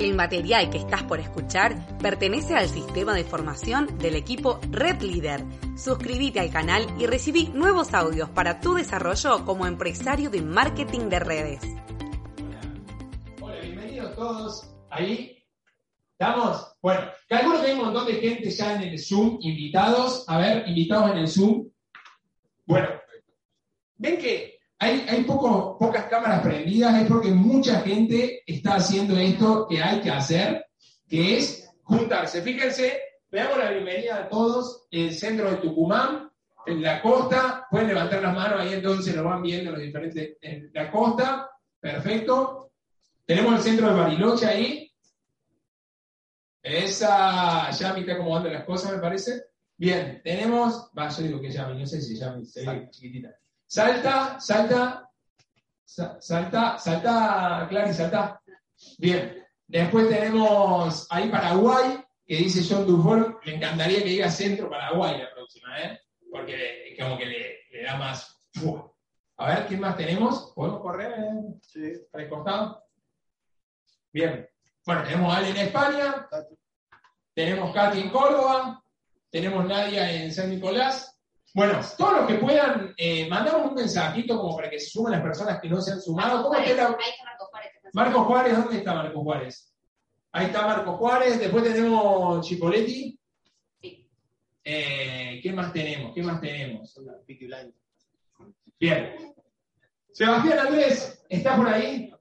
El material que estás por escuchar pertenece al sistema de formación del equipo Red Leader. Suscríbete al canal y recibí nuevos audios para tu desarrollo como empresario de marketing de redes. Hola, bienvenidos todos. Ahí estamos. Bueno, calculo que hay un montón de gente ya en el Zoom, invitados. A ver, invitados en el Zoom. Bueno, ven que hay, hay poco- pocas cámaras prendidas, es porque mucha gente está haciendo esto que hay que hacer, que es juntarse. Fíjense, le damos la bienvenida a todos, el centro de Tucumán, en la costa, pueden levantar las manos ahí entonces lo van viendo los diferentes, en la costa, perfecto. Tenemos el centro de Bariloche ahí. Esa, Yami está acomodando las cosas, me parece. Bien, tenemos, va, yo digo que Yami, no sé si Yami se ve chiquitita. Salta, salta, sa- salta, salta, Clary, salta. Bien, después tenemos ahí Paraguay, que dice John Dufour, me encantaría que diga Centro Paraguay la próxima, ¿eh? Porque como que le, le da más... A ver, ¿qué más tenemos? ¿Podemos correr? Sí. ¿Para el costado? Bien. Bueno, tenemos a Ale en España, tenemos Katy en Córdoba, tenemos Nadia en San Nicolás. Bueno, todos los que puedan, eh, mandamos un mensajito como para que se sumen las personas que no se han sumado. ¿Cómo está la- Ahí está Marco Juárez. que está Marco Juárez, ¿dónde está Marco Juárez? Ahí está Marco Juárez, después tenemos Chipoletti. Sí. Eh, ¿Qué más tenemos? ¿Qué más tenemos? Bien. Sebastián Andrés, ¿está por ahí?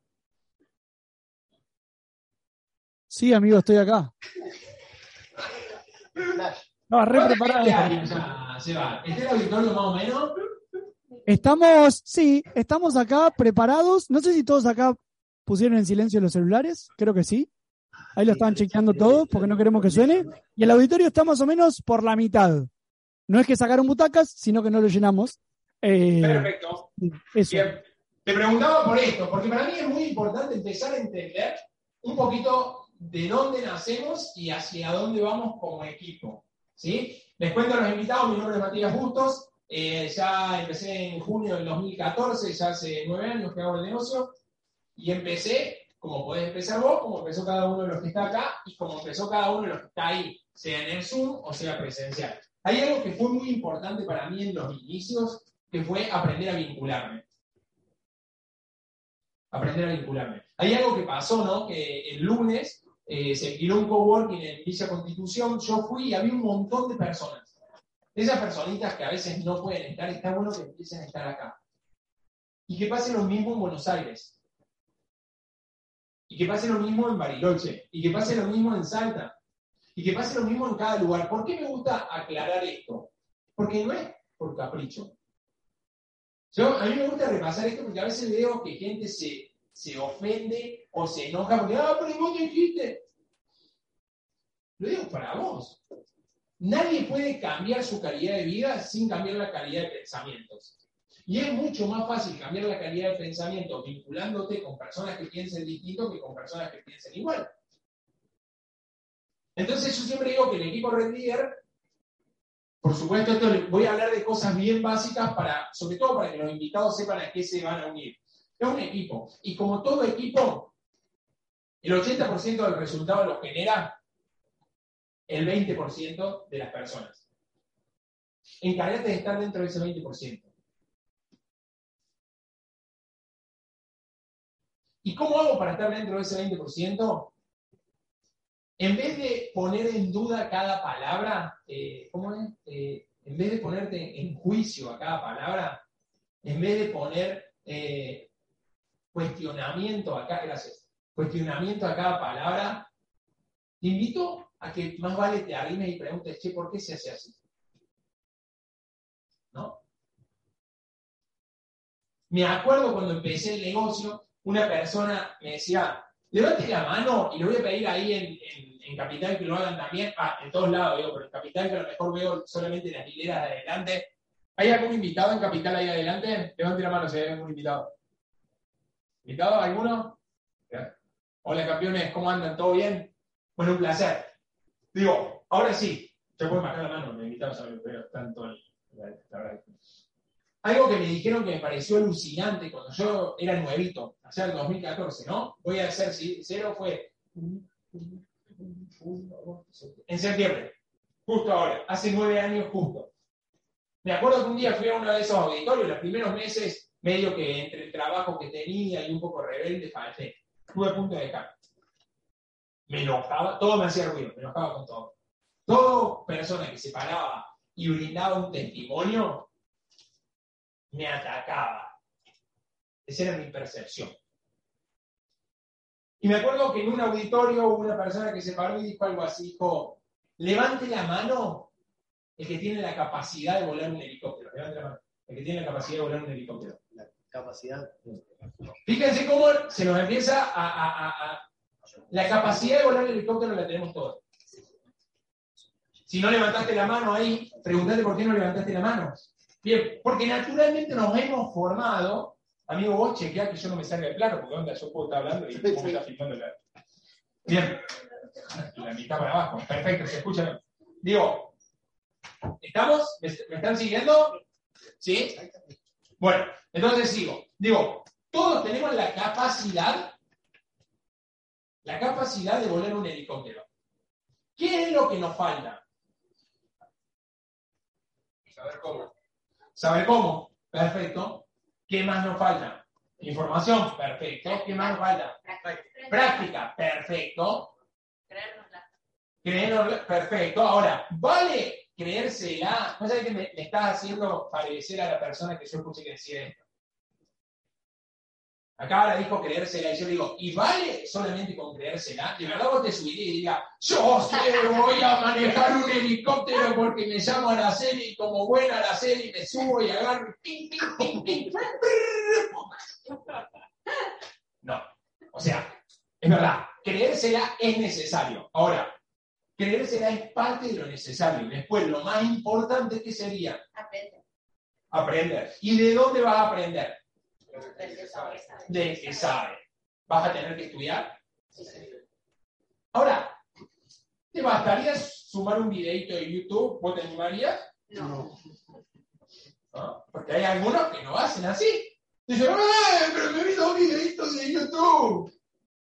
Sí, amigo, estoy acá. No, re ¿Cuánta preparado. gente hay ya, Seba? ¿Está el auditorio más o menos? Estamos, sí, estamos acá preparados. No sé si todos acá pusieron en silencio los celulares, creo que sí. Ahí lo estaban chequeando todos porque no queremos que suene. Y el auditorio está más o menos por la mitad. No es que sacaron butacas, sino que no lo llenamos. Eh, Perfecto. eso. Bien. Te preguntaba por esto, porque para mí es muy importante empezar a entender un poquito de dónde nacemos y hacia dónde vamos como equipo. ¿Sí? Les cuento a los invitados, mi nombre es Matías Bustos, eh, ya empecé en junio del 2014, ya hace nueve años que hago el negocio, y empecé, como podés empezar vos, como empezó cada uno de los que está acá, y como empezó cada uno de los que está ahí, sea en el Zoom o sea presencial. Hay algo que fue muy importante para mí en los inicios, que fue aprender a vincularme aprender a vincularme. Hay algo que pasó, ¿no? Que el lunes eh, se alquiló un coworking en Villa Constitución, yo fui y había un montón de personas. Esas personitas que a veces no pueden estar, está bueno que empiecen a estar acá. Y que pase lo mismo en Buenos Aires. Y que pase lo mismo en Bariloche. Y que pase lo mismo en Salta. Y que pase lo mismo en cada lugar. ¿Por qué me gusta aclarar esto? Porque no es por capricho. Yo, a mí me gusta repasar esto porque a veces veo que gente se, se ofende o se enoja porque, ah, pero vos dijiste. Lo digo para vos. Nadie puede cambiar su calidad de vida sin cambiar la calidad de pensamientos. Y es mucho más fácil cambiar la calidad de pensamiento vinculándote con personas que piensen distinto que con personas que piensen igual. Entonces yo siempre digo que el equipo Red Leader por supuesto, esto voy a hablar de cosas bien básicas para, sobre todo para que los invitados sepan a qué se van a unir. Es un equipo. Y como todo equipo, el 80% del resultado lo genera el 20% de las personas. Encárgate de estar dentro de ese 20%. ¿Y cómo hago para estar dentro de ese 20%? En vez de poner en duda cada palabra, eh, ¿cómo es? Eh, en vez de ponerte en juicio a cada palabra, en vez de poner eh, cuestionamiento acá, gracias, cuestionamiento a cada palabra, te invito a que más vale te arrimes y preguntes, che, ¿por qué se hace así? ¿No? Me acuerdo cuando empecé el negocio, una persona me decía, levante la mano y le voy a pedir ahí en, Capital que lo hagan también, ah, en todos lados, digo, pero en Capital que a lo mejor veo solamente las hileras de adelante. ¿Hay algún invitado en Capital ahí adelante? Levante la mano si hay algún invitado. ¿Invitado alguno? Ya. Hola campeones, ¿cómo andan? ¿Todo bien? Bueno, un placer. Digo, ahora sí, ya pueden bajar la mano, me invitaron a ver, pero la verdad. Algo que me dijeron que me pareció alucinante cuando yo era nuevito, allá en el 2014, ¿no? Voy a ser sincero, fue En septiembre, justo ahora, hace nueve años justo. Me acuerdo que un día fui a uno de esos auditorios, los primeros meses, medio que entre el trabajo que tenía y un poco rebelde, falté. Estuve a punto de dejar. Me enojaba, todo me hacía ruido, me enojaba con todo. Toda persona que se paraba y brindaba un testimonio, me atacaba. Esa era mi percepción. Y me acuerdo que en un auditorio hubo una persona que se paró y dijo algo así, dijo, levante la mano el que tiene la capacidad de volar un helicóptero. Levante la mano. El que tiene la capacidad de volar un helicóptero. Capacidad. Fíjense cómo se nos empieza a, La capacidad de volar el helicóptero la tenemos todos. Si no levantaste la mano ahí, pregúntate por qué no levantaste la mano. Bien, porque naturalmente nos hemos formado. Amigo, vos chequeá que yo no me salga de plano, porque onda, yo puedo estar hablando y vos estás filmando la. Bien. La mitad para abajo. Perfecto, se escucha. Digo, ¿estamos? ¿Me, me están siguiendo? ¿Sí? Bueno, entonces sigo. Digo, todos tenemos la capacidad, la capacidad de volar un helicóptero. ¿Qué es lo que nos falta? Saber cómo. Saber cómo. Perfecto. ¿Qué más nos falta? Información. Perfecto. ¿Qué más nos falta? Práctica. Perfecto. Creérnosla. Creerlo, perfecto. Ahora, ¿vale creérsela? No sabes que me, estás haciendo parecer a la persona que yo escuché que decía esto. Acá ahora dijo creérsela y yo digo, ¿y vale solamente con creérsela? De verdad vos te subirías y digas, yo voy a manejar un helicóptero porque me llamo Araceli como buena Araceli me subo y agarro y ping, ping, ping. No. O sea, es verdad, creérsela es necesario. Ahora, creérsela es parte de lo necesario. Después, lo más importante que sería Aprende. aprender. ¿Y de dónde vas a aprender? Aprende sobre saber. De que sabe. ¿Vas a tener que estudiar? Sí, sí. Ahora, ¿te bastaría sumar un videito de YouTube? ¿Vos te animarías? No. ¿No? Porque hay algunos que lo hacen así. Dicen, ¡eh! Pero me vi dos videitos de YouTube.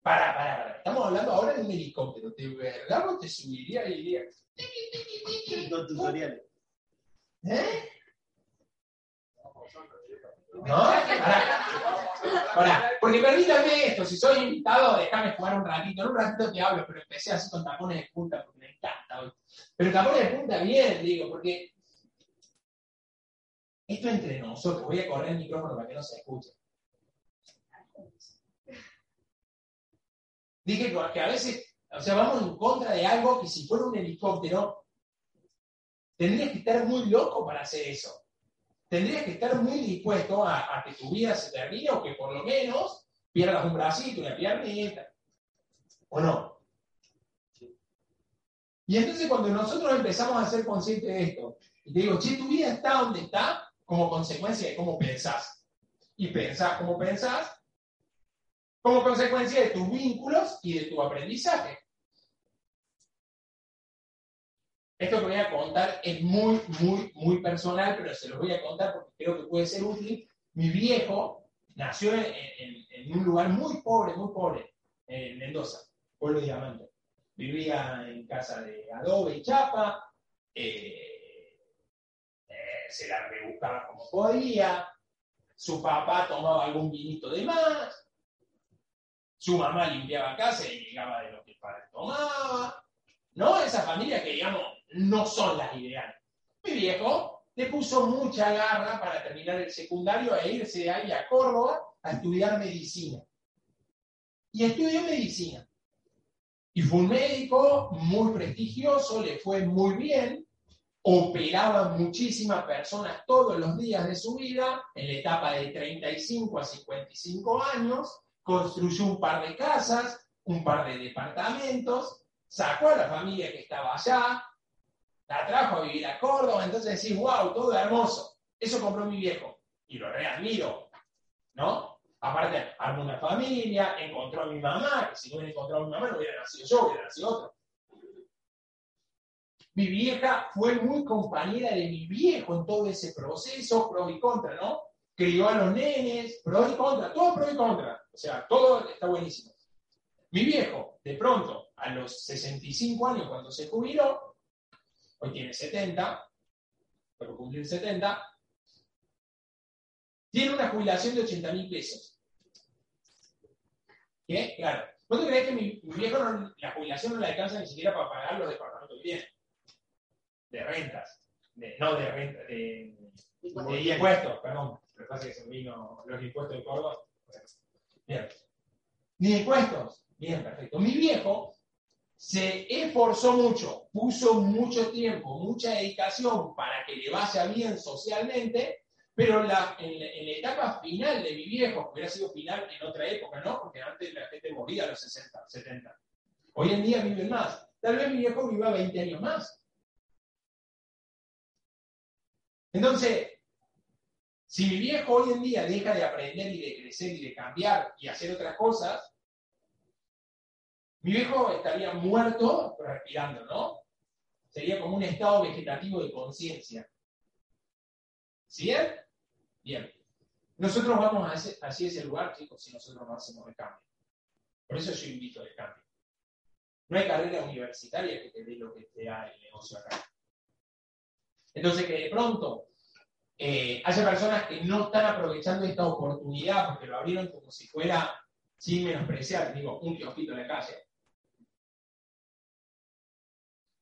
Para, para, para. Estamos hablando ahora de un helicóptero. ¿De verdad vos te subirías y dirías? Dos tutoriales. ¿Eh? ¿No? Pará. Pará. Porque permítame esto, si soy invitado, déjame jugar un ratito. En un ratito te hablo, pero empecé así con tapones de punta porque me encanta. hoy. Pero tapones de punta bien, digo, porque esto entre nosotros. Voy a correr el micrófono para que no se escuche. Dije que a veces, o sea, vamos en contra de algo que si fuera un helicóptero, tendrías que estar muy loco para hacer eso tendrías que estar muy dispuesto a, que tu vida se termine o que por lo menos pierdas un bracito, una piernita. ¿O no? Y entonces cuando nosotros empezamos a ser conscientes de esto, te digo, che, tu vida está donde está como consecuencia de cómo pensás. Y pensás como pensás, como consecuencia de tus vínculos y de tu aprendizaje. Esto que voy a contar es muy, muy, muy personal, pero se los voy a contar porque creo que puede ser útil. Mi viejo nació en, un lugar muy pobre, muy pobre, en Mendoza, pueblo de Diamante. Vivía en casa de adobe y chapa, eh, eh, se la rebuscaba como podía, su papá tomaba algún vinito de más, su mamá limpiaba casa y llegaba de lo que el padre tomaba. ¿no? Esa familia que, digamos, no son las ideales. Mi viejo le puso mucha garra para terminar el secundario e irse de ahí a Córdoba a estudiar medicina. Y estudió medicina. Y fue un médico muy prestigioso, le fue muy bien, operaba muchísimas personas todos los días de su vida, en la etapa de 35 a 55 años, construyó un par de casas, un par de departamentos, sacó a la familia que estaba allá, la trajo a vivir a Córdoba, entonces decís, wow, todo hermoso. Eso compró mi viejo. Y lo readmiro, ¿no? Aparte, armó una familia, encontró a mi mamá, que si no hubiera encontrado a mi mamá no hubiera nacido yo, hubiera nacido otro. Mi vieja fue muy compañera de mi viejo en todo ese proceso, pro y contra, ¿no? Crió a los nenes, pro y contra, todo pro y contra. O sea, todo está buenísimo. Mi viejo, de pronto, a los 65 años, cuando se jubiló, hoy tiene 70, pero cumplir 70, tiene una jubilación de 80 mil pesos. ¿Qué? Claro. ¿Vos te crees que mi, mi viejo no- la jubilación no le alcanza ni siquiera para pagar los departamentos que tiene? De rentas. De- no de renta, de, de impuestos, perdón. Lo que pasa es que se vino los impuestos de Córdoba. Bien. Ni impuestos. Bien, perfecto. Mi viejo se esforzó mucho, puso mucho tiempo, mucha dedicación para que le vaya bien socialmente, pero la- en, la, en la etapa final de mi viejo, hubiera sido final en otra época, ¿no? Porque antes la gente moría a los 60, 70. Hoy en día viven más. Tal vez mi viejo viva 20 años más. Entonces, si mi viejo hoy en día deja de aprender y de crecer y de cambiar y hacer otras cosas, mi viejo estaría muerto respirando, ¿no? Sería como un estado vegetativo de conciencia. ¿Sí? bien? Bien. Nosotros vamos hacia, hacia ese lugar, chicos, si nosotros no hacemos el cambio. Por eso yo invito al cambio. No hay carrera universitaria que te dé lo que te da el negocio acá. Entonces, que de pronto eh, haya personas que no están aprovechando esta oportunidad porque lo abrieron como si fuera, sin menospreciar, digo, un kiosquito en la calle.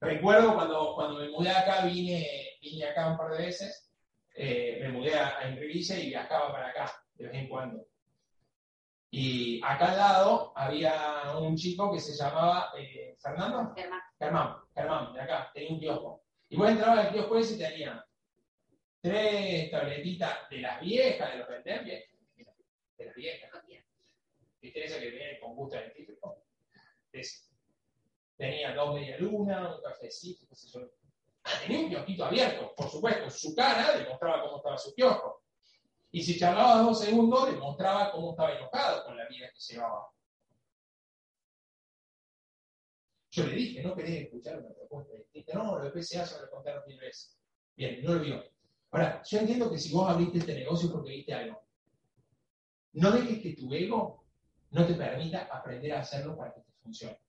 Recuerdo cuando, cuando me mudé acá, vine, vine acá un par de veces, eh, me mudé a, a Enriquilla y viajaba para acá de vez en cuando. Y acá al lado había un chico que se llamaba eh, Fernando. Germán. Germán, Germán, de acá, tenía un kiosco. Y vos entrabas al kiosco ese y tenía tres tabletitas de las viejas, de los vender de las viejas. ¿Viste esa que viene con gusto científico? Ese. Tenía dos media luna, un cafecito, qué sé yo. Ah, tenía un kiosquito abierto, por supuesto. Su cara demostraba cómo estaba su kiosco. Y si charlaba dos segundos, demostraba cómo estaba enojado con la vida que llevaba. Yo le dije, no querés escuchar una propuesta distinta. No, lo PCA ya me lo contaron mil veces. Bien, no lo vio. Ahora, yo entiendo que si vos abriste este negocio porque viste algo. No dejes que tu ego no te permita aprender a hacerlo para que te funcione.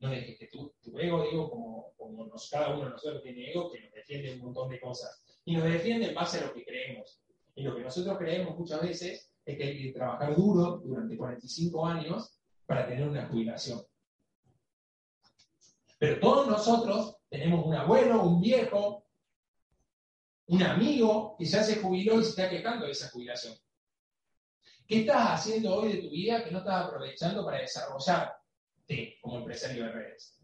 No dejes que tu, tu ego, digo, como, como nos, cada uno de nosotros tiene ego, que nos defiende un montón de cosas. Y nos defiende en base a lo que creemos. Y lo que nosotros creemos muchas veces es que hay que trabajar duro durante 45 años para tener una jubilación. Pero todos nosotros tenemos un abuelo, un viejo, un amigo que ya se jubiló y se está quejando de esa jubilación. ¿Qué estás haciendo hoy de tu vida que no estás aprovechando para desarrollarte como empresario de redes?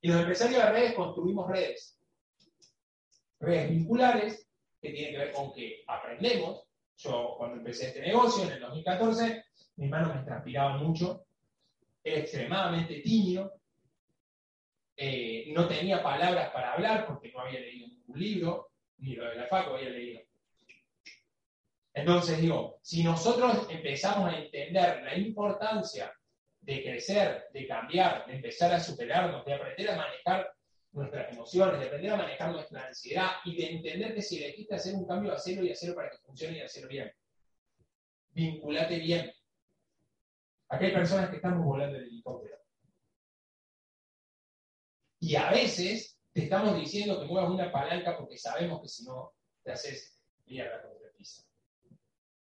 Y los empresarios de redes construimos redes. Redes vinculares que tienen que ver con que aprendemos. Yo cuando empecé este negocio en el 2014, mis manos me transpiraban mucho, era extremadamente tímido, eh, no tenía palabras para hablar porque no había leído ningún libro, ni lo de la FACO había leído. Entonces digo, si nosotros empezamos a entender la importancia de crecer, de cambiar, de empezar a superarnos, de aprender a manejar nuestras emociones, de aprender a manejar nuestra ansiedad y de entender que si elegiste hacer un cambio, hacerlo y hacerlo para que funcione y hacerlo bien. Vinculate bien. Acá hay personas que estamos volando el helicóptero. Y a veces te estamos diciendo que muevas una palanca porque sabemos que si no te haces mierda contra el piso.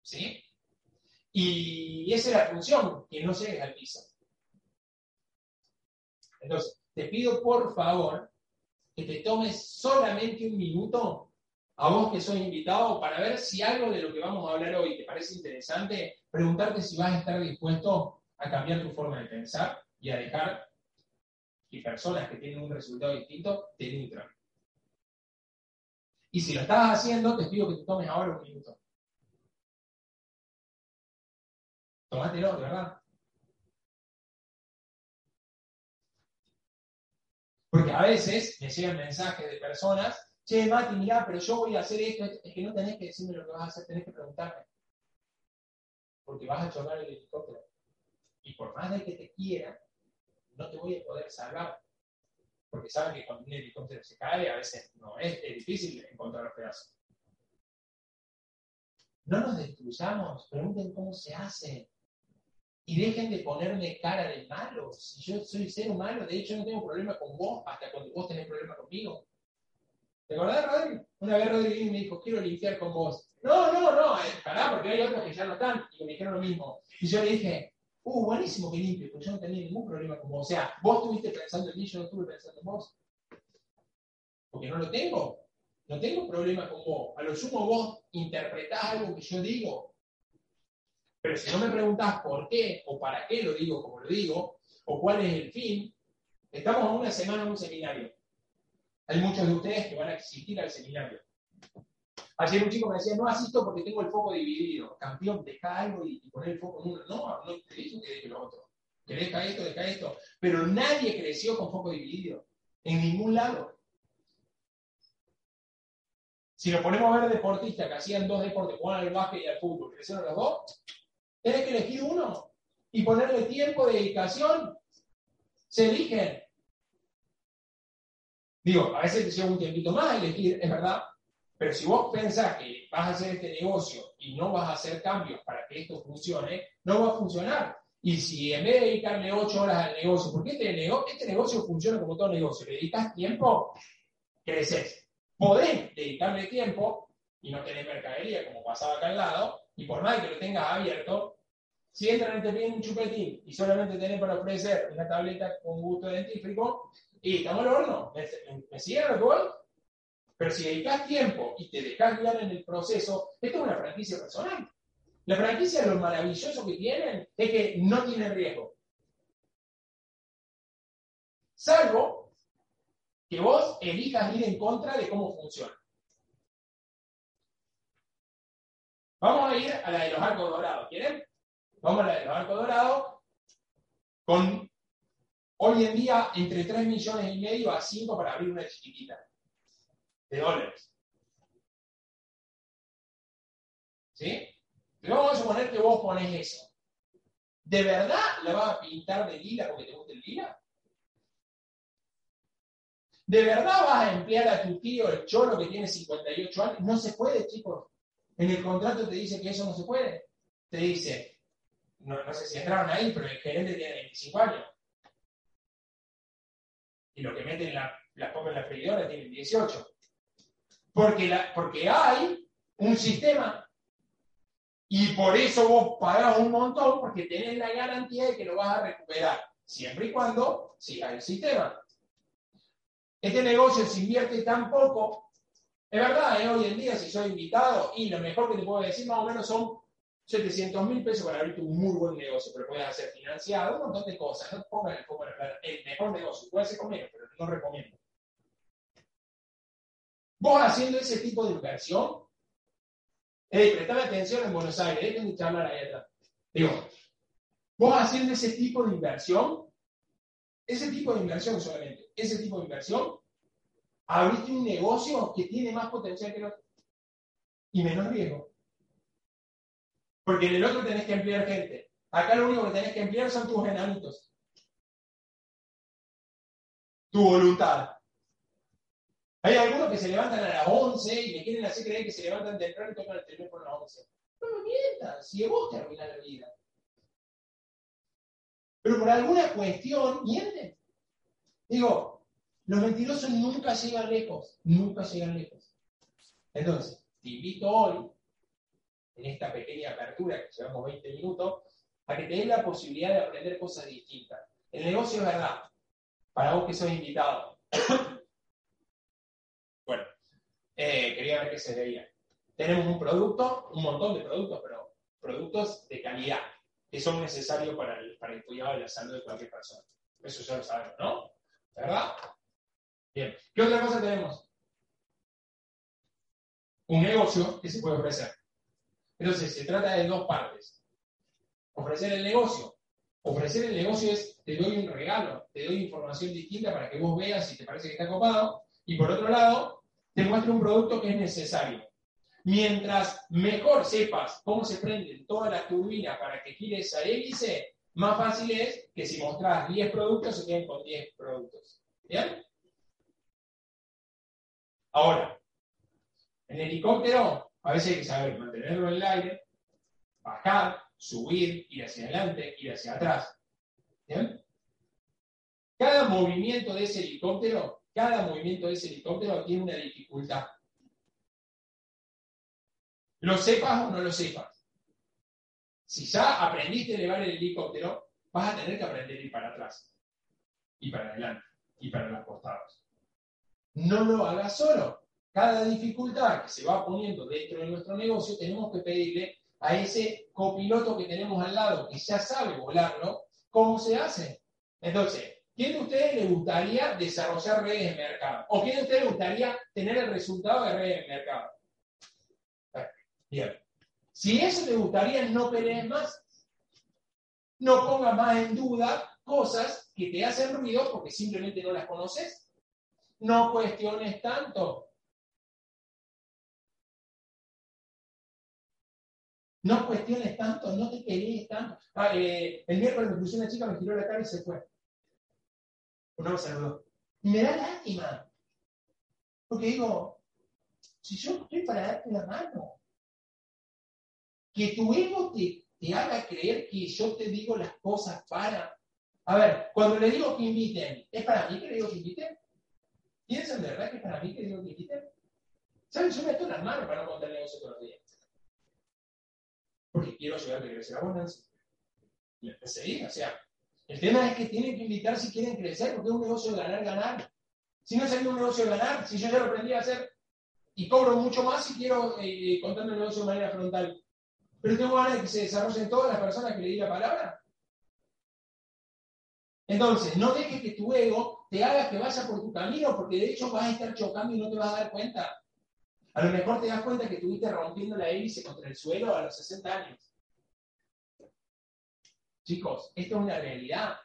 ¿Sí? Y esa es la función, que no llegues al piso. Entonces, te pido por favor que te tomes solamente un minuto a vos que sos invitado para ver si algo de lo que vamos a hablar hoy te parece interesante, preguntarte si vas a estar dispuesto a cambiar tu forma de pensar y a dejar que personas que tienen un resultado distinto te nutran. Y si lo estás haciendo, te pido que te tomes ahora un minuto. Tómatelo, de verdad. Porque a veces me llegan mensajes de personas, che, Mati, mirá, pero yo voy a hacer esto, es que no tenés que decirme lo que vas a hacer, tenés que preguntarme. Porque vas a chocar el helicóptero. Y por más de que te quiera, no te voy a poder salvar. Porque saben que cuando un helicóptero se cae, a veces no es, es difícil encontrar los pedazos. No nos destruyamos, pregunten cómo se hace. Y dejen de ponerme cara de malo. Si yo soy ser humano, de hecho no tengo problema con vos hasta cuando vos tenés problema conmigo. ¿Te acordás, Rodri? Una vez Rodri me dijo, quiero limpiar con vos. No, no, no, eh, pará, porque hay otros que ya no están y me dijeron lo mismo. Y yo le dije, uh, buenísimo que limpie, porque yo no tenía ningún problema con vos. O sea, vos estuviste pensando en mí, yo no estuve pensando en vos. Porque no lo tengo. No tengo problema con vos. A lo sumo vos interpretás algo que yo digo. Pero si no me preguntás por qué o para qué lo digo como lo digo, o cuál es el fin, estamos en una semana en un seminario. Hay muchos de ustedes que van a asistir al seminario. Ayer un chico me decía, no asisto porque tengo el foco dividido. Campeón, deja algo y, y poner el foco en uno. No, no te digo que deje lo otro. Que deja esto, deja esto. Pero nadie creció con foco dividido. En ningún lado. Si nos ponemos a ver deportistas que hacían dos deportes, jugaban al básquet y al fútbol, crecieron los dos, tenés que elegir uno y ponerle tiempo, dedicación. Se eligen. Digo, a veces te lleva un tiempito más a elegir, es verdad, pero si vos pensás que vas a hacer este negocio y no vas a hacer cambios para que esto funcione, no va a funcionar. Y si en vez de dedicarme ocho horas al negocio, porque este, este negocio funciona como todo negocio, le dedicas tiempo, creces. Podés dedicarle tiempo y no tener mercadería como pasaba acá al lado, y por más que lo tengas abierto, si entran y te piden un chupetín y solamente tenés para ofrecer una tableta con gusto dentífrico, y estamos al horno, ¿me, me, me siguen? Pero si dedicas tiempo y te dejas guiar en el proceso, esto es una franquicia personal. La franquicia, lo maravilloso que tienen es que no tienen riesgo. Salvo que vos elijas ir en contra de cómo funciona. Vamos a ir a la de los arcos dorados, ¿quieren? Vamos a la de los arcos dorados con hoy en día entre 3 millones y medio a 5 para abrir una chiquitita de dólares. ¿Sí? Pero vamos a suponer que vos pones eso. ¿De verdad la vas a pintar de lila porque te gusta el lila? ¿De verdad vas a emplear a tu tío, el cholo que tiene 58 años? No se puede, chicos. En el contrato te dice que eso no se puede. Te dice, no, no sé si entraron ahí, pero el gerente tiene 25 años. Y lo que meten la, las copas en la freidora tiene 18. Porque, la, porque hay un sistema. Y por eso vos pagás un montón, porque tenés la garantía de que lo vas a recuperar, siempre y cuando siga el sistema. Este negocio se invierte tan poco. Es verdad, ¿eh? hoy en día, si soy invitado, y lo mejor que te puedo decir más o menos son 700 mil pesos para abrirte un muy buen negocio, pero puedes hacer financiado, un montón de cosas. No pongan el foco en plata. El mejor negocio, puede ser con menos, pero no recomiendo. Vos haciendo ese tipo de inversión, hey, prestame atención en Buenos Aires, déjenme charlar ahí atrás. Digo, vos haciendo ese tipo de inversión, ese tipo de inversión solamente, ese tipo de inversión, abriste un negocio que tiene más potencial que el otro y menos riesgo. Porque en el otro tenés que emplear gente. Acá lo único que tenés que emplear son tus enanitos. Tu voluntad. Hay algunos que se levantan a las 11 y me quieren hacer creer que se levantan temprano y tocan el teléfono a las 11. No me mientas, si vos te la vida. Pero por alguna cuestión mienten. Digo, los mentirosos nunca llegan lejos, nunca llegan lejos. Entonces, te invito hoy, en esta pequeña apertura que llevamos 20 minutos, a que te des la posibilidad de aprender cosas distintas. El negocio es verdad, para vos que sos invitado. eh, quería ver qué se veía. Tenemos un producto, un montón de productos, pero productos de calidad, que son necesarios para el, para el cuidado de la salud de cualquier persona. Eso ya lo sabemos, ¿no? ¿Verdad? Bien. ¿Qué otra cosa tenemos? Un negocio que se puede ofrecer. Entonces, se trata de dos partes. Ofrecer el negocio. Ofrecer el negocio es, te doy un regalo, te doy información distinta para que vos veas si te parece que está copado. Y por otro lado, te muestro un producto que es necesario. Mientras mejor sepas cómo se prenden todas las turbinas para que gire esa hélice, más fácil es que si mostrás 10 productos, se queden con 10 productos. ¿Bien? Ahora, en el helicóptero, a veces hay que saber mantenerlo en el aire, bajar, subir, ir hacia adelante, ir hacia atrás. ¿Bien? Cada movimiento de ese helicóptero, cada movimiento de ese helicóptero tiene una dificultad. Lo sepas o no lo sepas. Si ya aprendiste a elevar el helicóptero, vas a tener que aprender a ir para atrás, y para adelante, y para los costados. No lo hagas solo. Cada dificultad que se va poniendo dentro de nuestro negocio, tenemos que pedirle a ese copiloto que tenemos al lado, que ya sabe volarlo, cómo se hace. Entonces, ¿quién de ustedes le gustaría desarrollar redes de mercado? ¿O quién de ustedes le gustaría tener el resultado de redes de mercado? Bien. Si eso te gustaría, no pelees más. No pongas más en duda cosas que te hacen ruido porque simplemente no las conoces. No cuestiones tanto. No cuestiones tanto, no te pelees tanto. Ah, eh, el miércoles me puso una chica, me giró la cara y se fue. No me saludó. Y me da lástima. Porque digo, si yo estoy para darte la mano, que tu ego te, te haga creer que yo te digo las cosas para. A ver, cuando le digo que inviten, ¿es para mí que le digo que inviten? ¿Piensan de verdad que es para mí que le digo que inviten? ¿Saben? Yo meto las manos para no contar el negocio todos los días. Porque quiero ayudar a crecer abundancia. Y empecé a ir, o sea, el tema es que tienen que invitar si quieren crecer, porque es un negocio de ganar, ganar. Si no sería un negocio de ganar, si yo ya lo aprendí a hacer y cobro mucho más si quiero eh, contarme el negocio de manera frontal. Pero tengo ganas de que se desarrollen todas las personas que le di la palabra. Entonces, no dejes que tu ego te haga que vaya por tu camino, porque de hecho vas a estar chocando y no te vas a dar cuenta. A lo mejor te das cuenta que estuviste rompiendo la hélice contra el suelo a los 60 años. Chicos, esto es una realidad.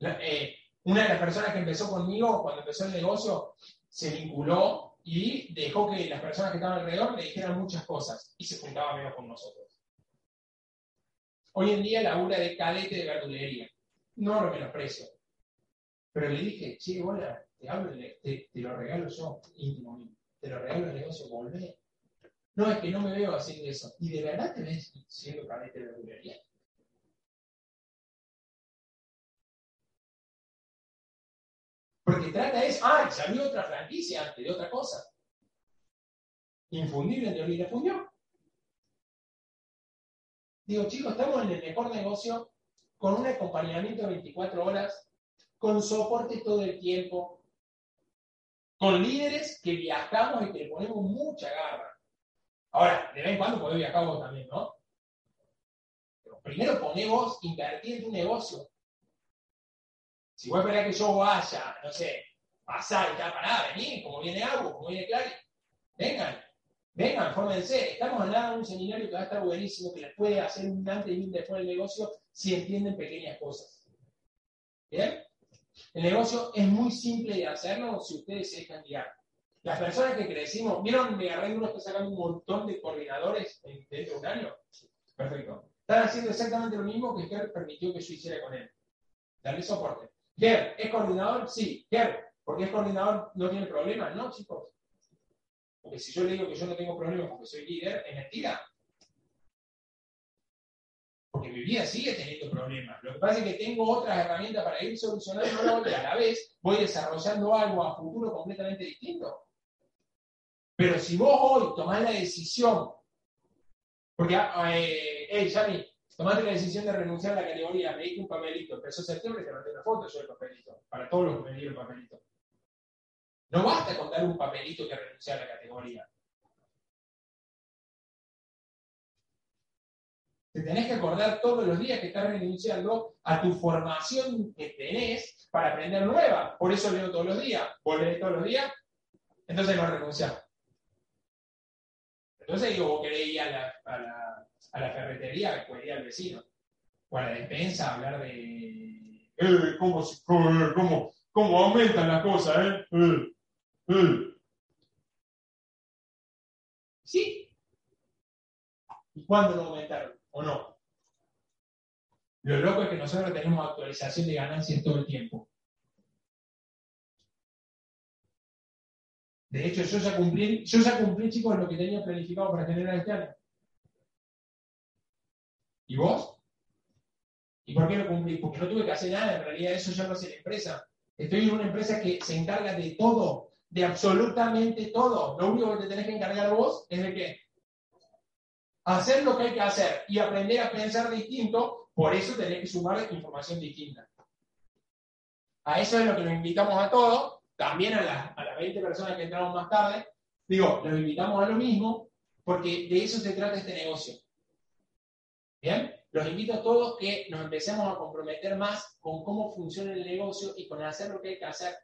Eh, una de las personas que empezó conmigo, cuando empezó el negocio, se vinculó y dejó que las personas que estaban alrededor le dijeran muchas cosas y se juntaba menos con nosotros. Hoy en día labura de cadete de verdulería. No lo menosprecio. Pero le dije, che, hola, te hablo, te, lo regalo yo, íntimo. Te lo regalo el negocio, volvé. No, es que no me veo haciendo eso. ¿Y de verdad te ves siendo cadete de verdulería? Porque trata es, ah, salió otra franquicia antes de otra cosa. Infundible en teoría, fundió. Digo, chicos, estamos en el mejor negocio, con un acompañamiento de 24 horas, con soporte todo el tiempo, con líderes que viajamos y que le ponemos mucha garra. Ahora, de vez en cuando podés viajar vos también, ¿no? Pero primero ponemos invertir en tu negocio. Si vos esperás que yo vaya, no sé, pasar y tal, para venir, como viene algo, como viene Clary, vengan, vengan, fórmense. Estamos hablando de un seminario que va a estar buenísimo, que les puede hacer un antes y un después del negocio si entienden pequeñas cosas. ¿Bien? El negocio es muy simple de hacerlo si ustedes se dejan guiar. Las personas que crecimos, ¿vieron? Me agarré uno está sacando un montón de coordinadores dentro de un año. Perfecto. Están haciendo exactamente lo mismo que Ger permitió que yo hiciera con él. Darle soporte. Ger, ¿es coordinador? Sí. Ger, porque es coordinador no tiene problemas, ¿no, chicos? Porque si yo le digo que yo no tengo problemas porque soy líder, es mentira. Porque mi vida sigue teniendo problemas. Lo que pasa es que tengo otras herramientas para ir solucionando y a la vez voy desarrollando algo a futuro completamente distinto. Pero si vos hoy tomás la decisión, porque, eh, hey, Yami, tomaste la decisión de renunciar a la categoría, me diste un papelito, empezó septiembre, te mandé una foto yo del papelito, para todos los que me dieron el papelito. No basta con dar un papelito que renunciar a la categoría. Te tenés que acordar todos los días que estás renunciando a tu formación que tenés para aprender nueva. Por eso leo todos los días. ¿Vos lees todos los días? Entonces no renunciar. Entonces digo, vos querés ir a la, a la, a la ferretería a ir al vecino. O a la despensa hablar de eh, cómo, cómo, cómo, aumentan las cosas, ¿eh? eh, eh. Sí. ¿Y cuándo no aumentaron? ¿O no? Lo loco es que nosotros tenemos actualización de ganancias todo el tiempo. De hecho, yo ya cumplí, yo ya cumplí, chicos, lo que tenía planificado para generar este año. ¿Y vos? ¿Y por qué lo cumplí? Porque no tuve que hacer nada, en realidad eso ya lo hace la empresa. Estoy en una empresa que se encarga de todo, de absolutamente todo. Lo único que te tenés que encargar vos es de qué? Hacer lo que hay que hacer y aprender a pensar distinto, por eso tenés que sumar información distinta. A eso es lo que nos invitamos a todos, también a, las a las 20 personas que entraron más tarde. Digo, los invitamos a lo mismo, porque de eso se trata este negocio. ¿Bien? Los invito a todos que nos empecemos a comprometer más con cómo funciona el negocio y con hacer lo que hay que hacer.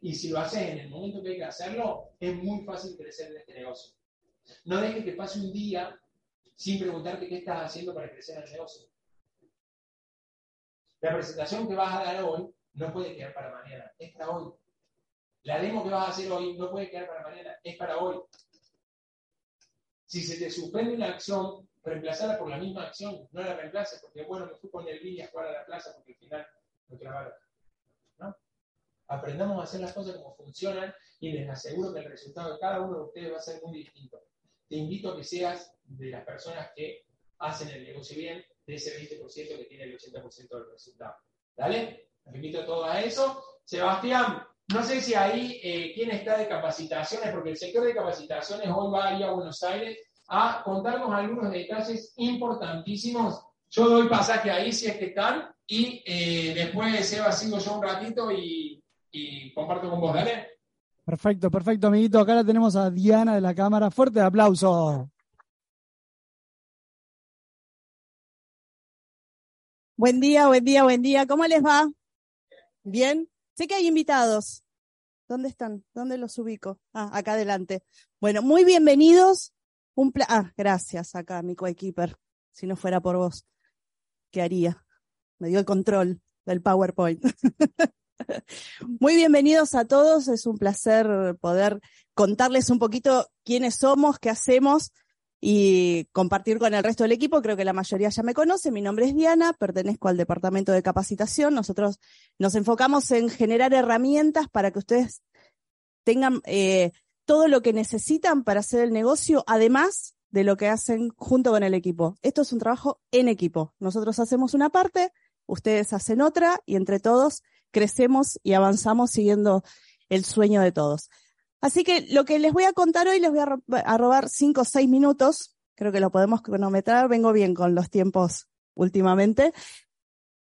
Y si lo haces en el momento que hay que hacerlo, es muy fácil crecer en este negocio. No dejes que pase un día sin preguntarte qué estás haciendo para crecer en el negocio. La presentación que vas a dar hoy no puede quedar para mañana, es para hoy. La demo que vas a hacer hoy no puede quedar para mañana, es para hoy. Si se te suspende una acción, reemplazarla por la misma acción, no la reemplaces, porque bueno, me fui con el línea a jugar a la plaza porque al final me clavaron. ¿no? Aprendamos a hacer las cosas como funcionan y les aseguro que el resultado de cada uno de ustedes va a ser muy distinto. Te invito a que seas de las personas que hacen el negocio bien, de ese 20% que tiene el 80% del resultado. ¿Dale? Los invito a todos a eso. Sebastián, no sé si ahí eh, quién está de capacitaciones, porque el sector de capacitaciones hoy va a ir a Buenos Aires a contarnos algunos detalles importantísimos. Yo doy pasaje ahí si es que están y eh, después, Seba, sigo yo un ratito y, y comparto con vos, ¿dale? Perfecto, perfecto, amiguito. Acá la tenemos a Diana de la cámara. Fuerte aplauso. Buen día, buen día, buen día. ¿Cómo les va? Bien. Sé que hay invitados. ¿Dónde están? ¿Dónde los ubico? Ah, acá adelante. Bueno, muy bienvenidos. Un pla ah, gracias acá, mi coequiper. Si no fuera por vos, ¿qué haría? Me dio el control del PowerPoint. Muy bienvenidos a todos, es un placer poder contarles un poquito quiénes somos, qué hacemos y compartir con el resto del equipo. Creo que la mayoría ya me conoce. Mi nombre es Diana, pertenezco al departamento de capacitación. Nosotros nos enfocamos en generar herramientas para que ustedes tengan eh, todo lo que necesitan para hacer el negocio, además de lo que hacen junto con el equipo. Esto es un trabajo en equipo. Nosotros hacemos una parte, ustedes hacen otra y entre todos crecemos y avanzamos siguiendo el sueño de todos. Así que lo que les voy a contar hoy les voy a, ro a robar cinco o seis minutos. Creo que lo podemos cronometrar. Vengo bien con los tiempos últimamente.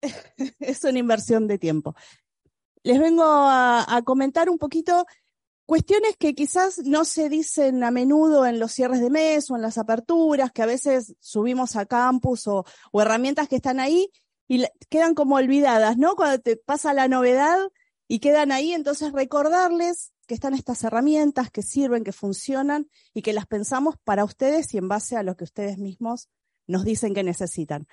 es una inversión de tiempo. Les vengo a, a comentar un poquito cuestiones que quizás no se dicen a menudo en los cierres de mes o en las aperturas, que a veces subimos a campus o, o herramientas que están ahí y quedan como olvidadas, ¿no? Cuando te pasa la novedad y quedan ahí, entonces recordarles que están estas herramientas que sirven, que funcionan y que las pensamos para ustedes y en base a lo que ustedes mismos nos dicen que necesitan.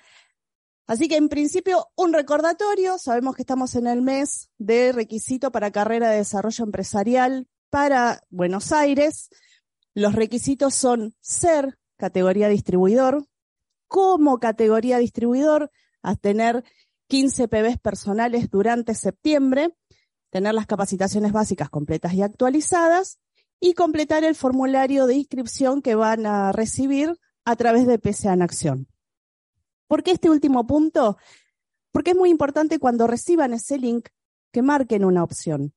Así que en principio un recordatorio, sabemos que estamos en el mes de requisito para carrera de desarrollo empresarial para Buenos Aires. Los requisitos son ser categoría distribuidor, como categoría distribuidor, a tener 15 PBs personales durante septiembre, tener las capacitaciones básicas completas y actualizadas y completar el formulario de inscripción que van a recibir a través de PCA en Acción. ¿Por qué este último punto? Porque es muy importante cuando reciban ese link que marquen una opción.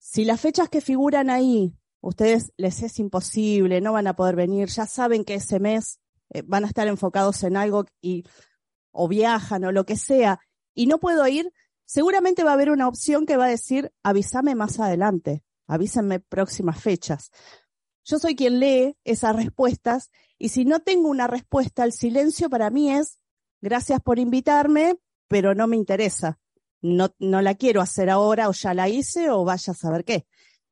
Si las fechas que figuran ahí, ustedes les es imposible, no van a poder venir, ya saben que ese mes eh, van a estar enfocados en algo y o viajan o lo que sea y no puedo ir, seguramente va a haber una opción que va a decir, avísame más adelante, avísenme próximas fechas. Yo soy quien lee esas respuestas y si no tengo una respuesta, el silencio para mí es, gracias por invitarme, pero no me interesa. No, no la quiero hacer ahora o ya la hice o vaya a saber qué.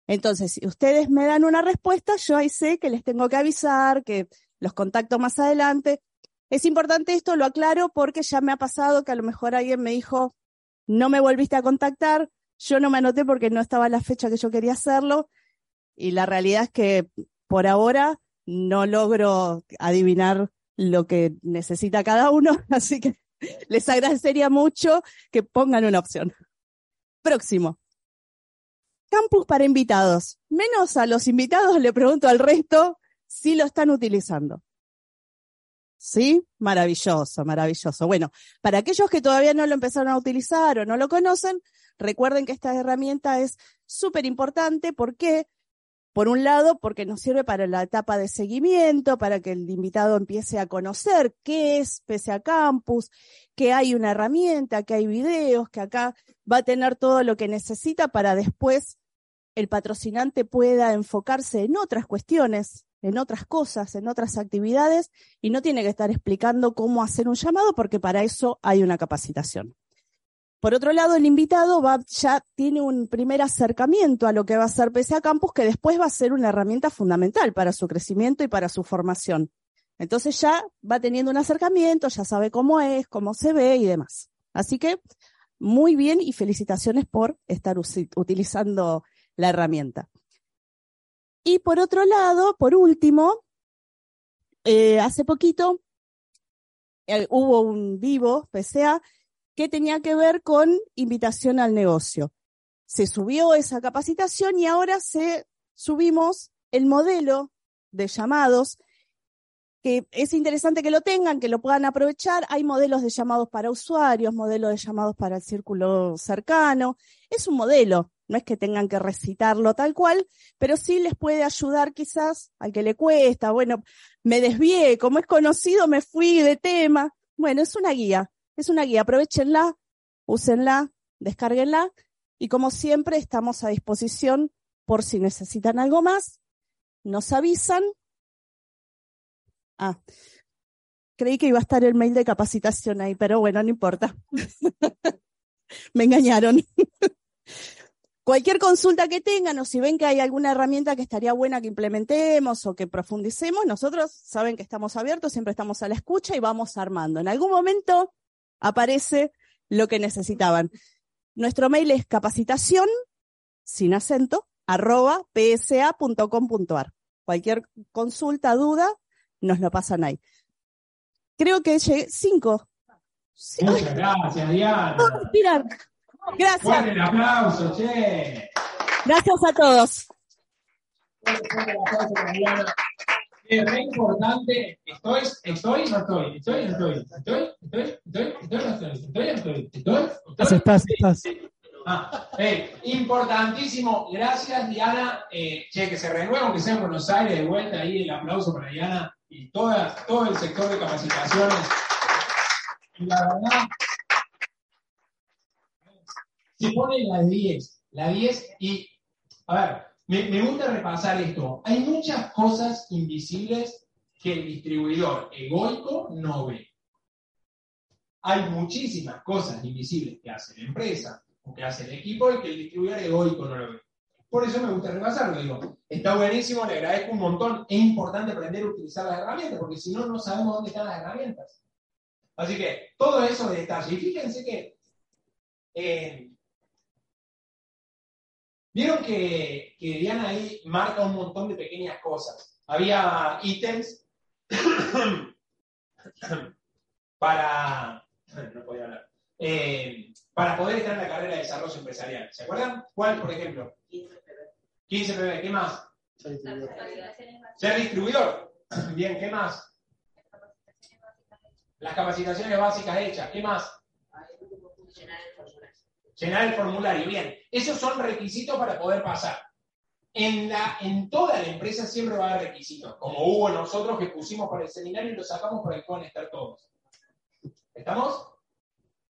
Entonces, si ustedes me dan una respuesta, yo ahí sé que les tengo que avisar, que los contacto más adelante. Es importante esto, lo aclaro, porque ya me ha pasado que a lo mejor alguien me dijo, no me volviste a contactar, yo no me anoté porque no estaba la fecha que yo quería hacerlo, y la realidad es que por ahora no logro adivinar lo que necesita cada uno, así que les agradecería mucho que pongan una opción. Próximo. Campus para invitados. Menos a los invitados le pregunto al resto si lo están utilizando. ¿Sí? Maravilloso, maravilloso. Bueno, para aquellos que todavía no lo empezaron a utilizar o no lo conocen, recuerden que esta herramienta es súper importante. ¿Por qué? Por un lado, porque nos sirve para la etapa de seguimiento, para que el invitado empiece a conocer qué es PCA Campus, que hay una herramienta, que hay videos, que acá va a tener todo lo que necesita para después el patrocinante pueda enfocarse en otras cuestiones, en otras cosas, en otras actividades, y no tiene que estar explicando cómo hacer un llamado, porque para eso hay una capacitación. Por otro lado, el invitado va, ya tiene un primer acercamiento a lo que va a ser PSA Campus, que después va a ser una herramienta fundamental para su crecimiento y para su formación. Entonces ya va teniendo un acercamiento, ya sabe cómo es, cómo se ve y demás. Así que muy bien y felicitaciones por estar utilizando la herramienta. Y por otro lado, por último, eh, hace poquito eh, hubo un vivo PCA que tenía que ver con invitación al negocio. Se subió esa capacitación y ahora se subimos el modelo de llamados que es interesante que lo tengan, que lo puedan aprovechar. Hay modelos de llamados para usuarios, modelos de llamados para el círculo cercano. Es un modelo, no es que tengan que recitarlo tal cual, pero sí les puede ayudar quizás al que le cuesta. Bueno, me desvié, como es conocido, me fui de tema. Bueno, es una guía, es una guía. Aprovechenla, úsenla, descárguenla y como siempre estamos a disposición por si necesitan algo más. Nos avisan Ah, creí que iba a estar el mail de capacitación ahí, pero bueno, no importa. Me engañaron. Cualquier consulta que tengan o si ven que hay alguna herramienta que estaría buena que implementemos o que profundicemos, nosotros saben que estamos abiertos, siempre estamos a la escucha y vamos armando. En algún momento aparece lo que necesitaban. Nuestro mail es capacitación, sin acento, arroba psa.com.ar. Cualquier consulta, duda, nos lo pasan ahí. Creo que llegué cinco. Muchas gracias, Diana. Mirar. Gracias. Fuerte el aplauso, che. Gracias a todos. Fuerte, fuerte el aplauso para Diana. Es re importante. ¿Estoy? ¿Estoy? ¿No estoy? ¿Estoy? ¿No estoy? ¿Estoy? ¿Estoy? ¿Estoy? ¿Estoy? ¿No estoy? ¿Estoy? ¿No estoy? ¿Estoy? Estás, estás, estás. Ah, eh, importantísimo. Gracias, Diana. Eh, che, que se renueva, aunque sea en Buenos Aires, de vuelta ahí el aplauso para Diana y toda, todo el sector de capacitaciones. Y la verdad, se pone la 10, la 10 y, a ver, me, me gusta repasar esto. Hay muchas cosas invisibles que el distribuidor egoico no ve. Hay muchísimas cosas invisibles que hace la empresa o que hace el equipo y que el distribuidor egoico no lo ve. Por eso me gusta repasarlo. Digo, está buenísimo, le agradezco un montón. Es importante aprender a utilizar las herramientas, porque si no, no sabemos dónde están las herramientas. Así que todo eso de detalle. Y fíjense que. eh, Vieron que, que Diana ahí marca un montón de pequeñas cosas. Había ítems para. No podía hablar. Eh, para poder estar en la carrera de desarrollo empresarial. ¿Se acuerdan? ¿Cuál, por ejemplo? 15 PB. ¿Qué más? Ser distribuidor. Bien, ¿qué más? Las capacitaciones básicas hechas. ¿Qué más? Llenar el formulario. Bien, esos son requisitos para poder pasar. En, la, en toda la empresa siempre va a haber requisitos, como hubo nosotros que pusimos para el seminario y lo sacamos para que puedan estar todos. ¿Estamos?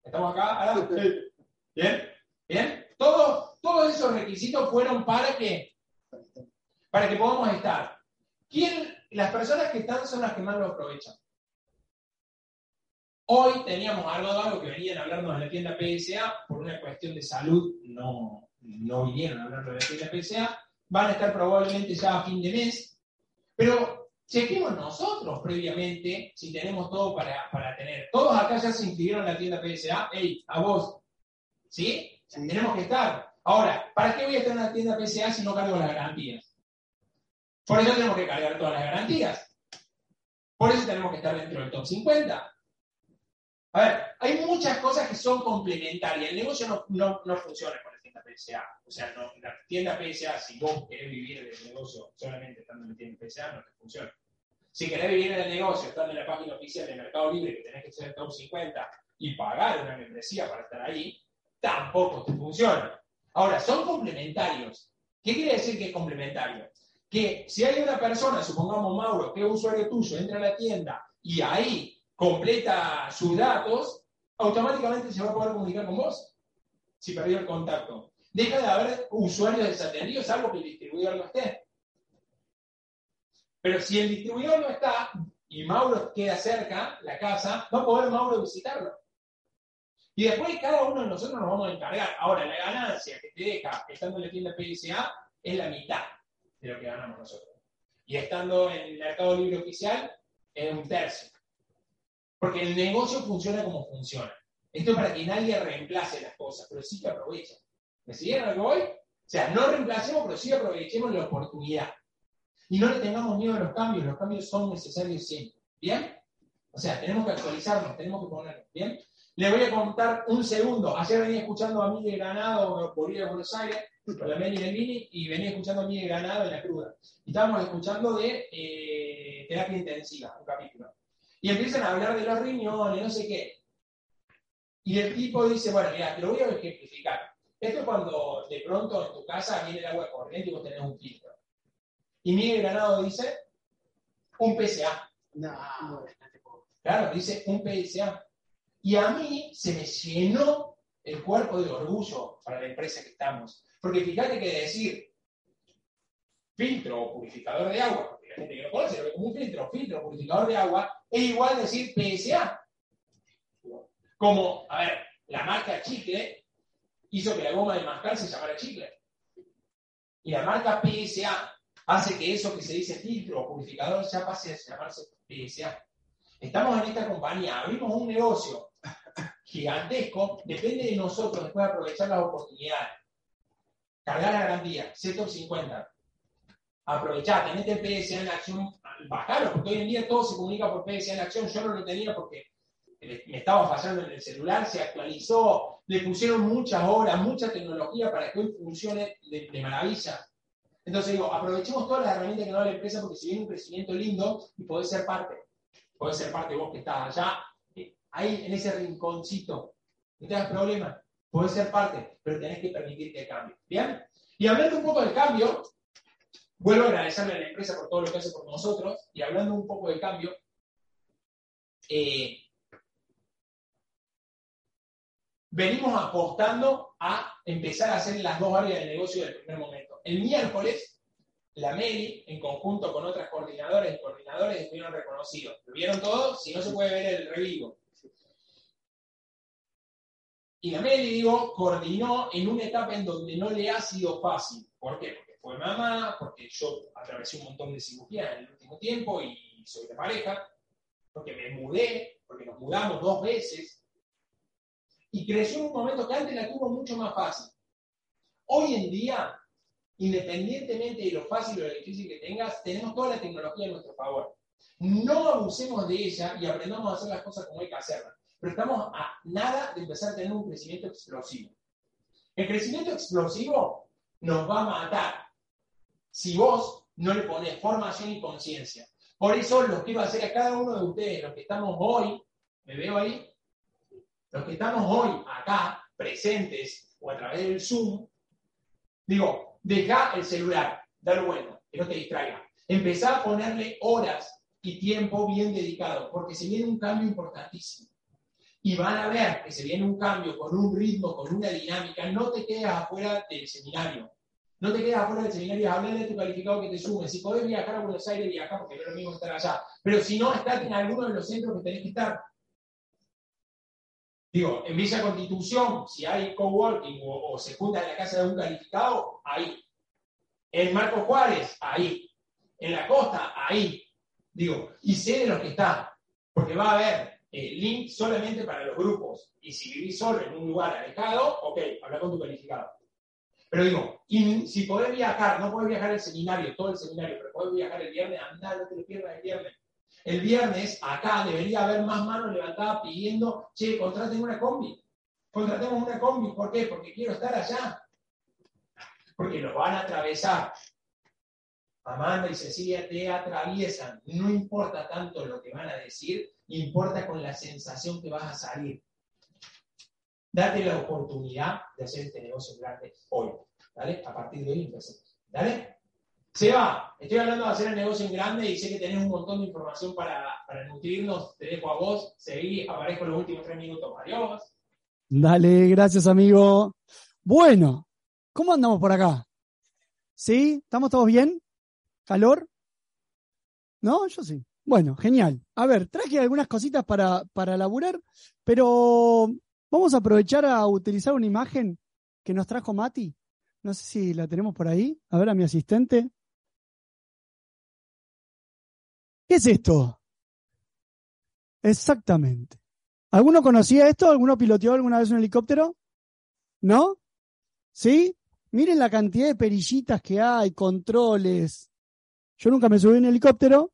¿Estamos acá? ¿Ahora? ¿Bien? ¿Bien? Todo, todos esos requisitos fueron para que, para que podamos estar. ¿Quién, las personas que están son las que más lo aprovechan. Hoy teníamos algo de algo que venían a hablarnos de la tienda PSA, por una cuestión de salud, no, no vinieron a hablarnos de la tienda PSA, van a estar probablemente ya a fin de mes, pero chequemos nosotros previamente si tenemos todo para, para tener. Todos acá ya se inscribieron en la tienda PSA, hey, a vos, ¿sí? Tenemos que estar. Ahora, ¿para qué voy a estar en la tienda PSA si no cargo las garantías? Por eso tenemos que cargar todas las garantías. Por eso tenemos que estar dentro del top 50. A ver, hay muchas cosas que son complementarias. El negocio no, no, no funciona con la tienda PSA. O sea, no, la tienda PSA, si vos querés vivir del negocio solamente estando en la tienda PSA, no te funciona. Si querés vivir en el negocio, estando en la página oficial de Mercado Libre, que tenés que ser top 50 y pagar una membresía para estar ahí, tampoco te funciona. Ahora, son complementarios. ¿Qué quiere decir que es complementario? Que si hay una persona, supongamos Mauro, que es usuario tuyo, entra a la tienda y ahí completa sus datos, automáticamente se va a poder comunicar con vos si perdió el contacto. Deja de haber usuarios desatendidos, salvo que el distribuidor no esté. Pero si el distribuidor no está y Mauro queda cerca, la casa, va a poder Mauro visitarlo. Y después cada uno de nosotros nos vamos a encargar. Ahora, la ganancia que te deja estando en la tienda PSA es la mitad de lo que ganamos nosotros. Y estando en el mercado libre oficial es un tercio. Porque el negocio funciona como funciona. Esto es para que nadie reemplace las cosas, pero sí que aprovechen. ¿Me siguieron lo que voy? O sea, no reemplacemos, pero sí aprovechemos la oportunidad. Y no le tengamos miedo a los cambios, los cambios son necesarios siempre. ¿Bien? O sea, tenemos que actualizarnos, tenemos que ponernos. ¿Bien? Le voy a contar un segundo. Ayer venía escuchando a Miguel Granado por ir a Buenos Aires, con la Meli del Mini, y venía escuchando a Miguel Granado en la cruda. Y estábamos escuchando de eh, terapia intensiva, un capítulo. Y empiezan a hablar de los riñones, no sé qué. Y el tipo dice, bueno, mira, te lo voy a ejemplificar. Esto es cuando de pronto en tu casa viene el agua corriente y vos tenés un filtro. Y Miguel Granado dice, un PSA. No, Claro, dice un PSA. Y a mí se me llenó el cuerpo de orgullo para la empresa que estamos. Porque fíjate que decir filtro o purificador de agua, ve como un filtro, filtro purificador de agua, es igual decir PSA. Como, a ver, la marca chicle hizo que la goma de mascar se llamara chicle. Y la marca PSA hace que eso que se dice filtro o purificador ya pase a llamarse PSA. Estamos en esta compañía, abrimos un negocio gigantesco, depende de nosotros después aprovechar las oportunidades. Cargar la garantía, 150. Aprovechar, tenete el PSA en acción, bajalo, porque hoy en día todo se comunica por PSA en acción. Yo no lo tenía porque me estaba fallando en el celular, se actualizó, le pusieron muchas horas, mucha tecnología para que hoy funcione de, maravilla. Entonces digo, aprovechemos todas las herramientas que nos da la empresa porque si viene un crecimiento lindo y podés ser parte, podés ser parte vos que estás allá, eh, ahí en ese rinconcito, no tengas problema, podés ser parte, pero tenés que permitirte el cambio. ¿Bien? Y hablando un poco del cambio, vuelvo a agradecerle a la empresa por todo lo que hace por nosotros y hablando un poco del cambio, eh, venimos apostando a empezar a hacer las dos áreas de negocio del primer momento. El miércoles, la Meli, en conjunto con otras coordinadoras y coordinadores, estuvieron reconocidos. ¿Lo vieron todos? Si no, se puede ver el revivo. Y la Meli, digo, coordinó en una etapa en donde no le ha sido fácil. ¿Por qué? Fue mamá, porque yo atravesé un montón de cirugías en el último tiempo y soy de pareja, porque me mudé, porque nos mudamos dos veces, y creció en un momento que antes la tuvo mucho más fácil. Hoy en día, independientemente de lo fácil o lo difícil que tengas, tenemos toda la tecnología a nuestro favor. No abusemos de ella y aprendamos a hacer las cosas como hay que hacerlas. Pero estamos a nada de empezar a tener un crecimiento explosivo. El crecimiento explosivo nos va a matar si vos no le pones formación y conciencia. Por eso los quiero hacer a cada uno de ustedes, los que estamos hoy, ¿me veo ahí? Los que estamos hoy acá, presentes o a través del Zoom, digo, deja el celular, dale bueno, que no te distraiga. Empezá a ponerle horas y tiempo bien dedicado, porque se viene un cambio importantísimo. Y van a ver que se viene un cambio con un ritmo, con una dinámica. No te quedas afuera del seminario. No te quedas afuera del seminario, hablar de tu calificado que te sume. Si podés viajar a Buenos Aires, viaja, porque no es lo mismo estar allá. Pero si no, estás en alguno de los centros que tenés que estar. Digo, en Villa Constitución, si hay coworking o, o se junta en la casa de un calificado, ahí. En Marco Juárez, ahí. En la costa, ahí. Digo, y sé de los que están, porque va a haber eh, link solamente para los grupos. Y si vivís solo en un lugar alejado, ok, habla con tu calificado. Pero digo, y si podés viajar, no podés viajar el seminario, todo el seminario, pero podés viajar el viernes, anda, no te lo pierdas el viernes. El viernes, acá debería haber más manos levantadas pidiendo, che, contraten una combi. Contratemos una combi. ¿Por qué? Porque quiero estar allá. Porque nos van a atravesar Amanda y Cecilia te atraviesan. No importa tanto lo que van a decir, importa con la sensación que vas a salir. Date la oportunidad de hacer este negocio grande hoy. ¿Dale? A partir de hoy empecemos. ¿Dale? Seba, estoy hablando de hacer el negocio en grande y sé que tenés un montón de información para, para nutrirnos. Te dejo a vos. Seguí, aparezco los últimos tres minutos. Adiós. Dale, gracias amigo. Bueno, ¿cómo andamos por acá? ¿Sí? ¿Estamos todos bien? ¿Calor? ¿No? Yo sí. Bueno, genial. A ver, traje algunas cositas para, para laburar, pero vamos a aprovechar a utilizar una imagen que nos trajo Mati. No sé si la tenemos por ahí. A ver a mi asistente. ¿Qué es esto? Exactamente. ¿Alguno conocía esto? ¿Alguno piloteó alguna vez un helicóptero? ¿No? ¿Sí? Miren la cantidad de perillitas que hay, controles. Yo nunca me subí en helicóptero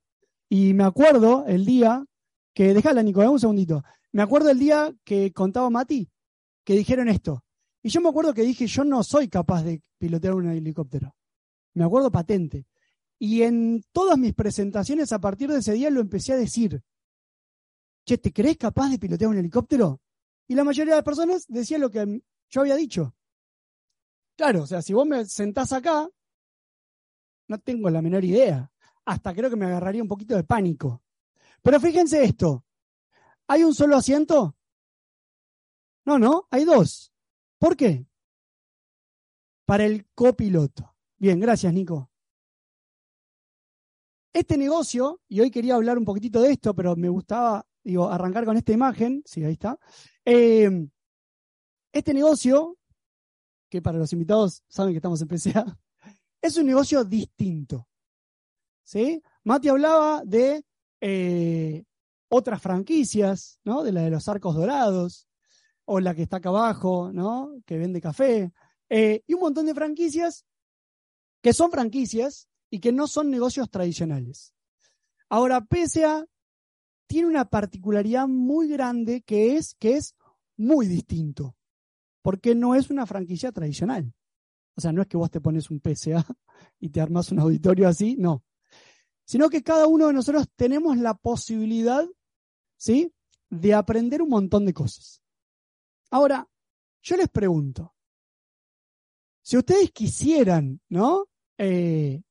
y me acuerdo el día que, déjala Nico, un segundito. Me acuerdo el día que contaba Mati que dijeron esto. Y yo me acuerdo que dije, yo no soy capaz de pilotear un helicóptero. Me acuerdo patente. Y en todas mis presentaciones a partir de ese día lo empecé a decir. Che, ¿te crees capaz de pilotear un helicóptero? Y la mayoría de las personas decían lo que yo había dicho. Claro, o sea, si vos me sentás acá, no tengo la menor idea. Hasta creo que me agarraría un poquito de pánico. Pero fíjense esto. ¿Hay un solo asiento? No, no, hay dos. ¿Por qué? Para el copiloto. Bien, gracias, Nico. Este negocio, y hoy quería hablar un poquitito de esto, pero me gustaba, digo, arrancar con esta imagen. Sí, ahí está. Eh, este negocio, que para los invitados saben que estamos en PCA, es un negocio distinto. ¿Sí? Mati hablaba de eh, otras franquicias, ¿no? De la de los arcos dorados, o la que está acá abajo, ¿no? Que vende café, eh, y un montón de franquicias que son franquicias y que no son negocios tradicionales. Ahora, PSA tiene una particularidad muy grande que es que es muy distinto, porque no es una franquicia tradicional. O sea, no es que vos te pones un PSA y te armas un auditorio así, no. Sino que cada uno de nosotros tenemos la posibilidad, ¿sí? De aprender un montón de cosas. Ahora, yo les pregunto, si ustedes quisieran, ¿no? Eh,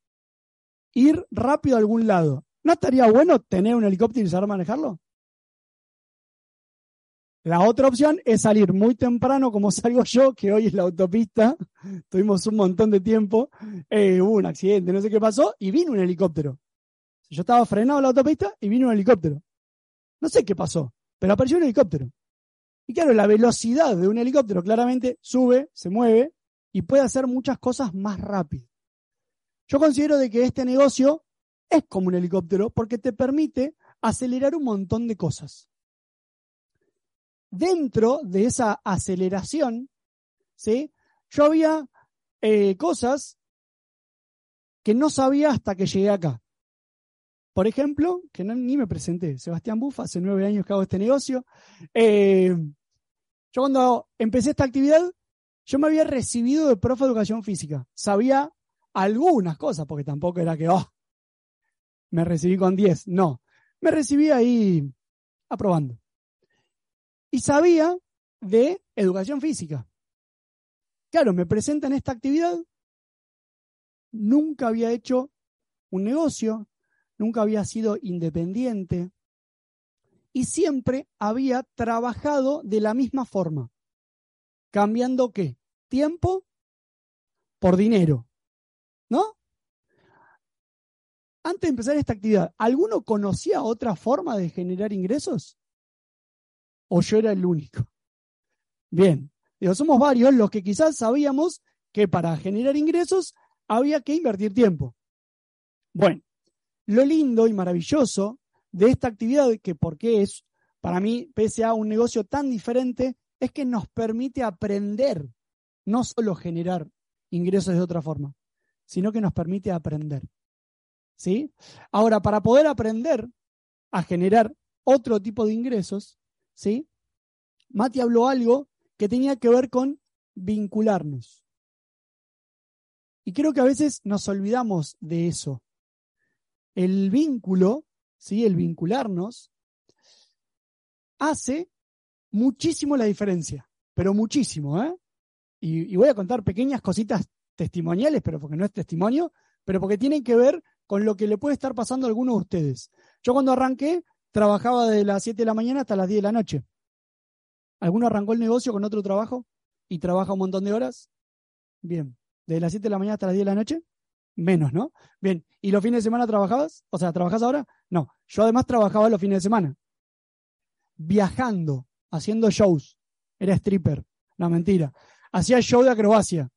ir rápido a algún lado, ¿no estaría bueno tener un helicóptero y saber manejarlo? La otra opción es salir muy temprano, como salgo yo, que hoy es la autopista. Tuvimos un montón de tiempo. Eh, hubo un accidente, no sé qué pasó, y vino un helicóptero. Yo estaba frenado en la autopista y vino un helicóptero. No sé qué pasó, pero apareció un helicóptero. Y claro, la velocidad de un helicóptero claramente sube, se mueve y puede hacer muchas cosas más rápido. Yo considero de que este negocio es como un helicóptero porque te permite acelerar un montón de cosas. Dentro de esa aceleración, ¿sí? yo había eh, cosas que no sabía hasta que llegué acá. Por ejemplo, que no, ni me presenté, Sebastián Bufa, hace nueve años que hago este negocio. Eh, yo cuando empecé esta actividad, yo me había recibido de profe de educación física. Sabía algunas cosas, porque tampoco era que, oh, me recibí con 10. No, me recibí ahí aprobando. Y sabía de educación física. Claro, me presentan esta actividad. Nunca había hecho un negocio, nunca había sido independiente y siempre había trabajado de la misma forma. ¿Cambiando qué? Tiempo por dinero. ¿No? Antes de empezar esta actividad, ¿alguno conocía otra forma de generar ingresos? ¿O yo era el único? Bien, digo, somos varios los que quizás sabíamos que para generar ingresos había que invertir tiempo. Bueno, lo lindo y maravilloso de esta actividad, que porque es para mí, pese a un negocio tan diferente, es que nos permite aprender, no solo generar ingresos de otra forma, sino que nos permite aprender. ¿Sí? Ahora, para poder aprender a generar otro tipo de ingresos, ¿sí? Mati habló algo que tenía que ver con vincularnos. Y creo que a veces nos olvidamos de eso el vínculo, ¿sí? el vincularnos, hace muchísimo la diferencia, pero muchísimo. ¿eh? Y, voy a contar pequeñas cositas testimoniales, pero porque no es testimonio, pero porque tienen que ver con lo que le puede estar pasando a algunos de ustedes. Yo cuando arranqué, trabajaba de las 7 de la mañana hasta las 10 de la noche. ¿Alguno arrancó el negocio con otro trabajo y trabaja un montón de horas? Bien. ¿De las 7 de la mañana hasta las 10 de la noche? Menos, ¿no? Bien. ¿Y los fines de semana trabajabas? O sea, ¿trabajas ahora? No. Yo además trabajaba los fines de semana. Viajando, haciendo shows. Era stripper. No, mentira. Hacía show de acrobacia.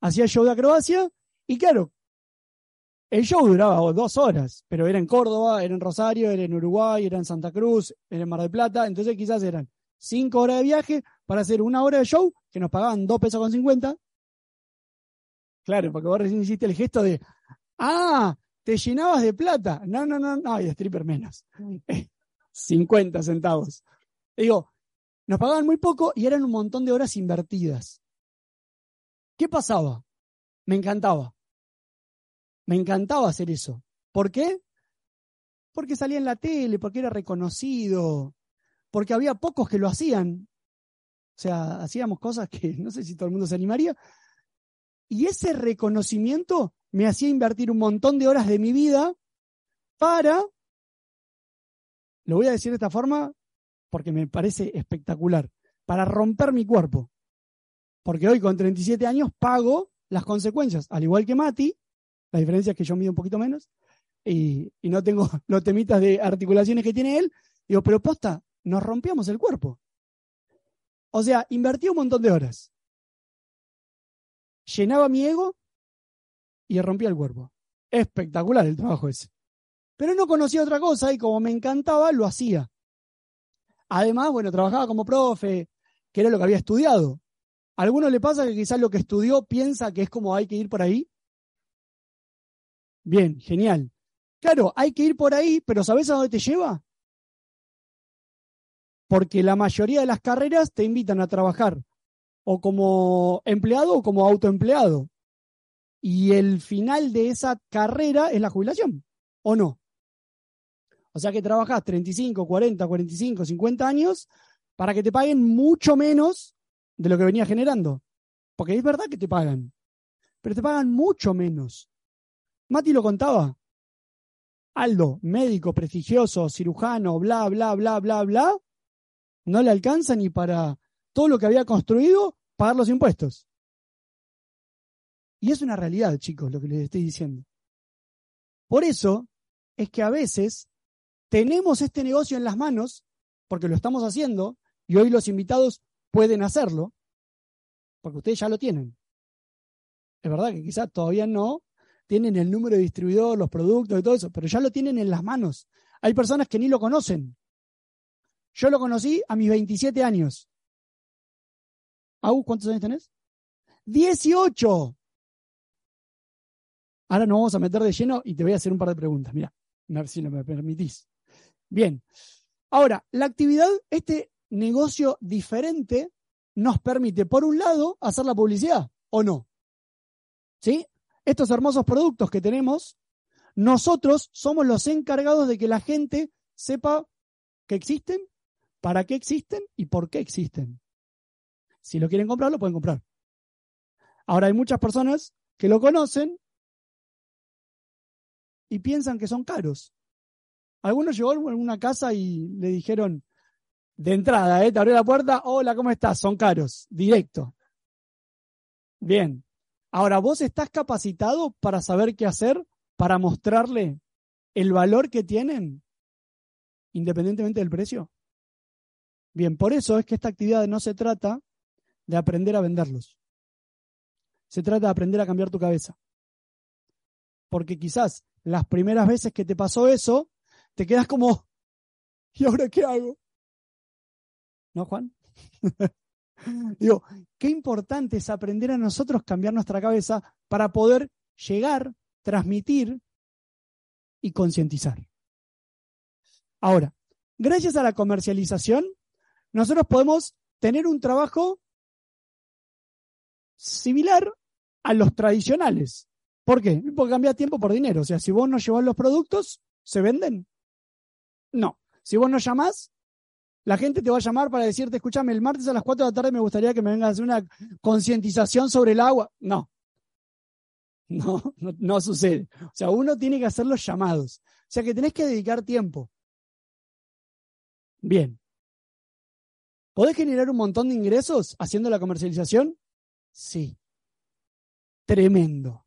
Hacía show de acrobacia y claro, el show duraba dos horas, pero era en Córdoba, era en Rosario, era en Uruguay, era en Santa Cruz, era en Mar del Plata, entonces quizás eran cinco horas de viaje para hacer una hora de show que nos pagaban dos pesos con cincuenta. Claro, porque vos recién hiciste el gesto de, ah, te llenabas de plata. No, no, no, no, y de stripper menos. 50 centavos. Digo, nos pagaban muy poco y eran un montón de horas invertidas. ¿Qué pasaba? Me encantaba. Me encantaba hacer eso. ¿Por qué? Porque salía en la tele, porque era reconocido, porque había pocos que lo hacían. O sea, hacíamos cosas que no sé si todo el mundo se animaría. Y ese reconocimiento me hacía invertir un montón de horas de mi vida para, lo voy a decir de esta forma porque me parece espectacular, para romper mi cuerpo. Porque hoy con 37 años pago las consecuencias, al igual que Mati, la diferencia es que yo mido un poquito menos y, no tengo los temitas de articulaciones que tiene él. Digo, pero posta, nos rompíamos el cuerpo. O sea, invertí un montón de horas. Llenaba mi ego y rompía el cuerpo. Espectacular el trabajo ese. Pero no conocía otra cosa y como me encantaba, lo hacía. Además, bueno, trabajaba como profe, que era lo que había estudiado. ¿A alguno le pasa que quizás lo que estudió piensa que es como hay que ir por ahí? Bien, genial. Claro, hay que ir por ahí, pero ¿sabes a dónde te lleva? Porque la mayoría de las carreras te invitan a trabajar o como empleado o como autoempleado. Y el final de esa carrera es la jubilación, ¿o no? O sea que trabajas 35, 40, 45, 50 años para que te paguen mucho menos de lo que venía generando. Porque es verdad que te pagan, pero te pagan mucho menos. Mati lo contaba. Aldo, médico prestigioso, cirujano, bla, bla, bla, bla, bla, no le alcanza ni para todo lo que había construido pagar los impuestos. Y es una realidad, chicos, lo que les estoy diciendo. Por eso es que a veces tenemos este negocio en las manos, porque lo estamos haciendo, y hoy los invitados pueden hacerlo, porque ustedes ya lo tienen. Es verdad que quizás todavía no, tienen el número de distribuidor, los productos y todo eso, pero ya lo tienen en las manos. Hay personas que ni lo conocen. Yo lo conocí a mis 27 años. Au, ¿cuántos años tenés? 18. Ahora nos vamos a meter de lleno y te voy a hacer un par de preguntas. Mira, a ver si me permitís. Bien. Ahora, la actividad, este negocio diferente, nos permite, por un lado, hacer la publicidad, ¿o no? ¿Sí? estos hermosos productos que tenemos, nosotros somos los encargados de que la gente sepa que existen, para qué existen y por qué existen. Si lo quieren comprar, lo pueden comprar. Ahora hay muchas personas que lo conocen y piensan que son caros. Algunos llegó a una casa y le dijeron, de entrada, ¿eh? te abrió la puerta, hola, ¿cómo estás? Son caros, directo. Bien, Ahora, ¿vos estás capacitado para saber qué hacer, para mostrarle el valor que tienen, independientemente del precio? Bien, por eso es que esta actividad no se trata de aprender a venderlos. Se trata de aprender a cambiar tu cabeza. Porque quizás las primeras veces que te pasó eso, te quedas como, ¿y ahora qué hago? ¿No, Juan? Digo, qué importante es aprender a nosotros cambiar nuestra cabeza para poder llegar, transmitir y concientizar. Ahora, gracias a la comercialización, nosotros podemos tener un trabajo similar a los tradicionales. ¿Por qué? Porque cambia tiempo por dinero. O sea, si vos no llevas los productos, ¿se venden? No. Si vos no llamás, la gente te va a llamar para decirte, escúchame, el martes a las 4 de la tarde me gustaría que me vengas a hacer una concientización sobre el agua. No. No, no, no sucede. O sea, uno tiene que hacer los llamados. O sea, que tenés que dedicar tiempo. Bien. ¿Podés generar un montón de ingresos haciendo la comercialización? Sí. Tremendo.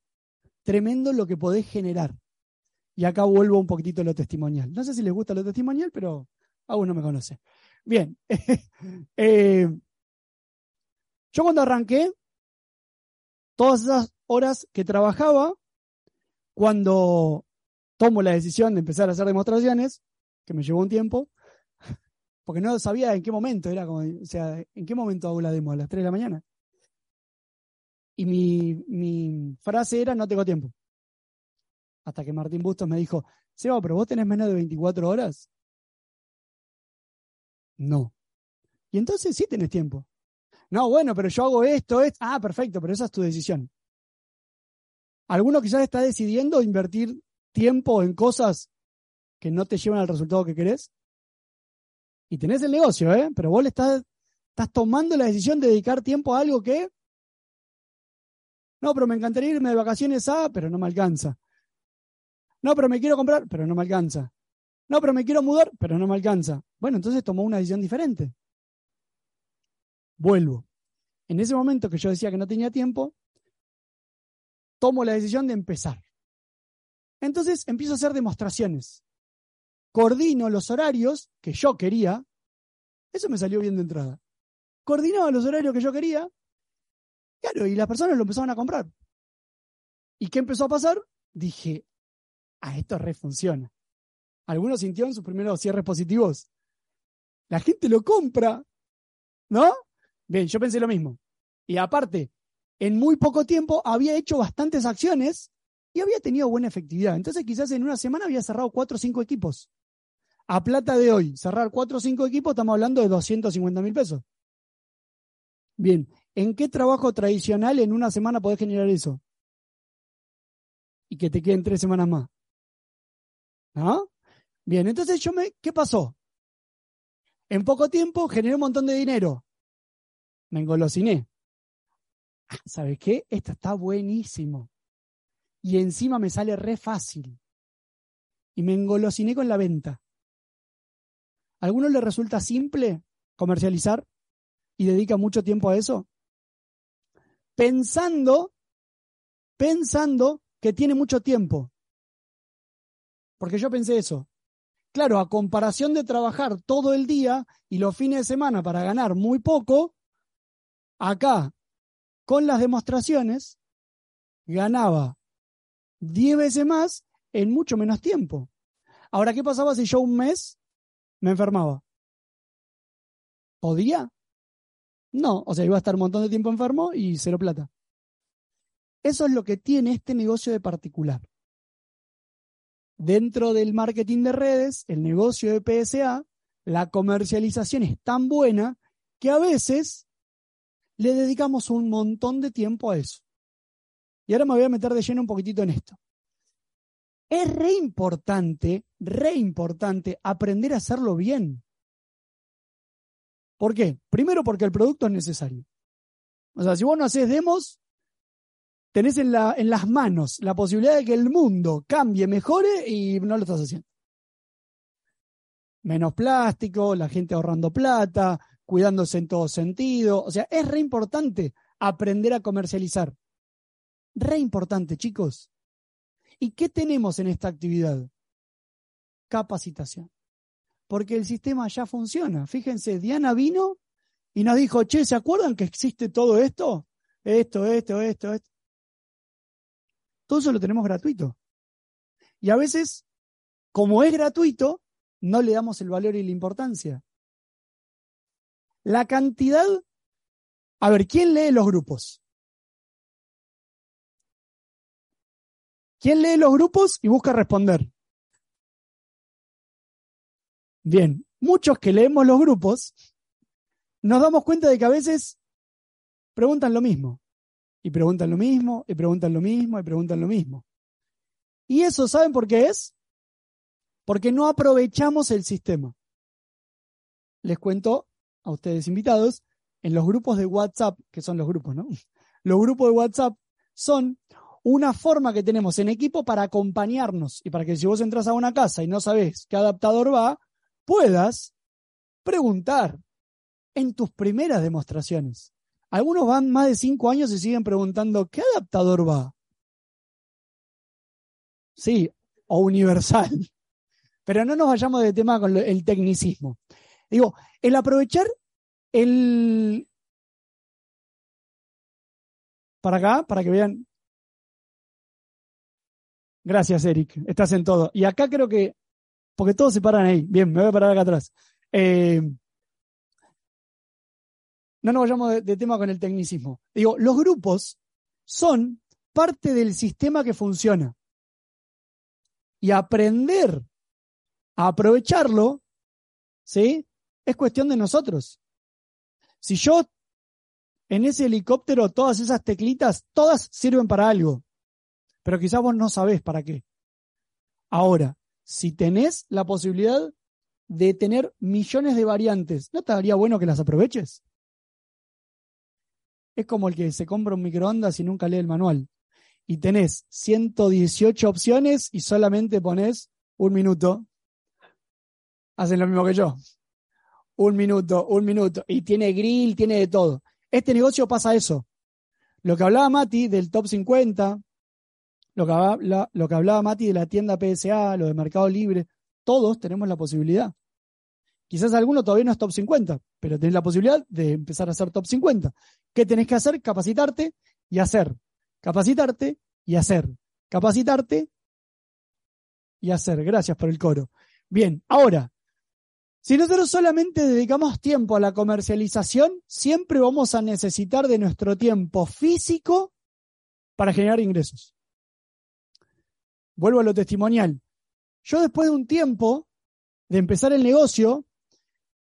Tremendo lo que podés generar. Y acá vuelvo un poquitito a lo testimonial. No sé si les gusta lo testimonial, pero aún no me conoce. Bien. Eh, yo cuando arranqué, todas esas horas que trabajaba, cuando tomo la decisión de empezar a hacer demostraciones, que me llevó un tiempo, porque no sabía en qué momento, era como, o sea, ¿en qué momento hago la demo? A las 3 de la mañana. Y mi, mi frase era, no tengo tiempo. Hasta que Martín Bustos me dijo, Seba, pero vos tenés menos de 24 horas. No. Y entonces sí tenés tiempo. No, bueno, pero yo hago esto, esto. Ah, perfecto, pero esa es tu decisión. Alguno quizás está decidiendo invertir tiempo en cosas que no te llevan al resultado que querés. Y tenés el negocio, ¿eh? Pero vos le estás, estás tomando la decisión de dedicar tiempo a algo que. No, pero me encantaría irme de vacaciones a, pero no me alcanza. No, pero me quiero comprar, pero no me alcanza. No, pero me quiero mudar, pero no me alcanza. Bueno, entonces tomó una decisión diferente. Vuelvo. En ese momento que yo decía que no tenía tiempo, tomo la decisión de empezar. Entonces empiezo a hacer demostraciones. Coordino los horarios que yo quería. Eso me salió bien de entrada. Coordinaba los horarios que yo quería. Claro, y las personas lo empezaban a comprar. ¿Y qué empezó a pasar? Dije, a esto re funciona. Algunos sintieron sus primeros cierres positivos. La gente lo compra, ¿no? Bien, yo pensé lo mismo. Y aparte, en muy poco tiempo había hecho bastantes acciones y había tenido buena efectividad. Entonces quizás en una semana había cerrado cuatro o cinco equipos. A plata de hoy, cerrar cuatro o cinco equipos, estamos hablando de 250 mil pesos. Bien, ¿en qué trabajo tradicional en una semana podés generar eso? Y que te queden tres semanas más. ¿No? Bien, entonces yo me, ¿qué pasó? En poco tiempo generé un montón de dinero. Me engolosiné. Ah, ¿Sabes qué? Esto está buenísimo. Y encima me sale re fácil. Y me engolosiné con la venta. ¿A alguno le resulta simple comercializar y dedica mucho tiempo a eso? Pensando, pensando que tiene mucho tiempo. Porque yo pensé eso. Claro, a comparación de trabajar todo el día y los fines de semana para ganar muy poco, acá, con las demostraciones, ganaba 10 veces más en mucho menos tiempo. Ahora, ¿qué pasaba si yo un mes me enfermaba? ¿Podía? No, o sea, iba a estar un montón de tiempo enfermo y cero plata. Eso es lo que tiene este negocio de particular. Dentro del marketing de redes, el negocio de PSA, la comercialización es tan buena que a veces le dedicamos un montón de tiempo a eso. Y ahora me voy a meter de lleno un poquitito en esto. Es re importante, re importante aprender a hacerlo bien. ¿Por qué? Primero porque el producto es necesario. O sea, si vos no haces demos, tenés en, la, en las manos la posibilidad de que el mundo cambie, mejore y no lo estás haciendo. Menos plástico, la gente ahorrando plata, cuidándose en todo sentido. O sea, es re importante aprender a comercializar. Re importante, chicos. ¿Y qué tenemos en esta actividad? Capacitación. Porque el sistema ya funciona. Fíjense, Diana vino y nos dijo, che, ¿se acuerdan que existe todo esto? Esto, esto, esto, esto. Todo eso lo tenemos gratuito. Y a veces, como es gratuito, no le damos el valor y la importancia. La cantidad... A ver, ¿quién lee los grupos? ¿Quién lee los grupos y busca responder? Bien, muchos que leemos los grupos nos damos cuenta de que a veces preguntan lo mismo. Y preguntan lo mismo, y preguntan lo mismo, y preguntan lo mismo. Y eso, ¿saben por qué es? Porque no aprovechamos el sistema. Les cuento a ustedes invitados, en los grupos de WhatsApp, que son los grupos, ¿no? Los grupos de WhatsApp son una forma que tenemos en equipo para acompañarnos y para que si vos entras a una casa y no sabes qué adaptador va, puedas preguntar en tus primeras demostraciones. Algunos van más de cinco años y siguen preguntando, ¿qué adaptador va? Sí, o universal. Pero no nos vayamos de tema con el tecnicismo. Digo, el aprovechar el... Para acá, para que vean. Gracias, Eric. Estás en todo. Y acá creo que, porque todos se paran ahí. Bien, me voy a parar acá atrás. Eh, no nos vayamos de, de, tema con el tecnicismo. Digo, los grupos son parte del sistema que funciona. Y aprender a aprovecharlo, ¿sí? Es cuestión de nosotros. Si yo en ese helicóptero, todas esas teclitas, todas sirven para algo, pero quizás vos no sabés para qué. Ahora, si tenés la posibilidad de tener millones de variantes, ¿no te daría bueno que las aproveches? Es como el que se compra un microondas y nunca lee el manual. Y tenés 118 opciones y solamente pones un minuto. Hacen lo mismo que yo. Un minuto, un minuto. Y tiene grill, tiene de todo. Este negocio pasa eso. Lo que hablaba Mati del top 50, lo que, habla, lo que hablaba Mati de la tienda PSA, lo de Mercado Libre, todos tenemos la posibilidad. Quizás alguno todavía no es top 50, pero tenés la posibilidad de empezar a ser top 50. ¿Qué tenés que hacer? Capacitarte y hacer. Capacitarte y hacer. Capacitarte y hacer. Gracias por el coro. Bien, ahora, si nosotros solamente dedicamos tiempo a la comercialización, siempre vamos a necesitar de nuestro tiempo físico para generar ingresos. Vuelvo a lo testimonial. Yo después de un tiempo de empezar el negocio,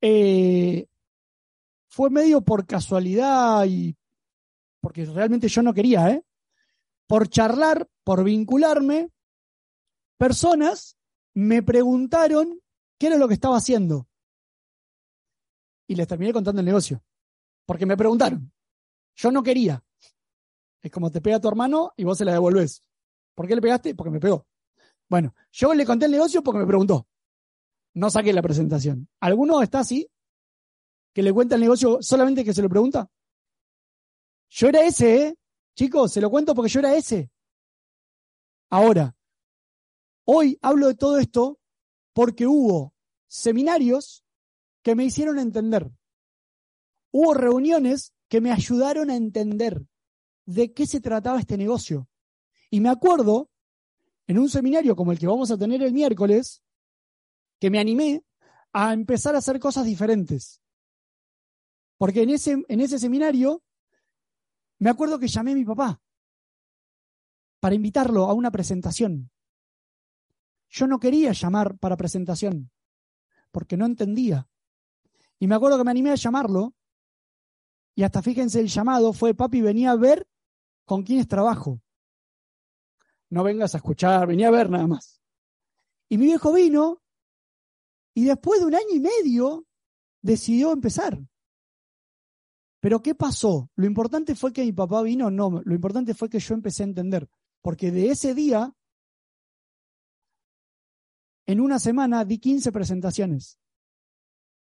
eh, fue medio por casualidad y porque realmente yo no quería, ¿eh? Por charlar, por vincularme, personas me preguntaron qué era lo que estaba haciendo. Y les terminé contando el negocio. Porque me preguntaron. Yo no quería. Es como te pega tu hermano y vos se la devolvés. ¿Por qué le pegaste? Porque me pegó. Bueno, yo le conté el negocio porque me preguntó. No saqué la presentación. ¿Alguno está así? Que le cuenta el negocio solamente que se lo pregunta. Yo era ese, ¿eh? Chicos, se lo cuento porque yo era ese. Ahora, hoy hablo de todo esto porque hubo seminarios que me hicieron entender. Hubo reuniones que me ayudaron a entender de qué se trataba este negocio. Y me acuerdo, en un seminario como el que vamos a tener el miércoles, que me animé a empezar a hacer cosas diferentes. Porque en ese, en ese seminario me acuerdo que llamé a mi papá para invitarlo a una presentación. Yo no quería llamar para presentación porque no entendía. Y me acuerdo que me animé a llamarlo y hasta fíjense el llamado fue, papi, venía a ver con quiénes trabajo. No vengas a escuchar, venía a ver nada más. Y mi viejo vino y después de un año y medio decidió empezar. Pero ¿qué pasó? Lo importante fue que mi papá vino, no, lo importante fue que yo empecé a entender, porque de ese día, en una semana di 15 presentaciones.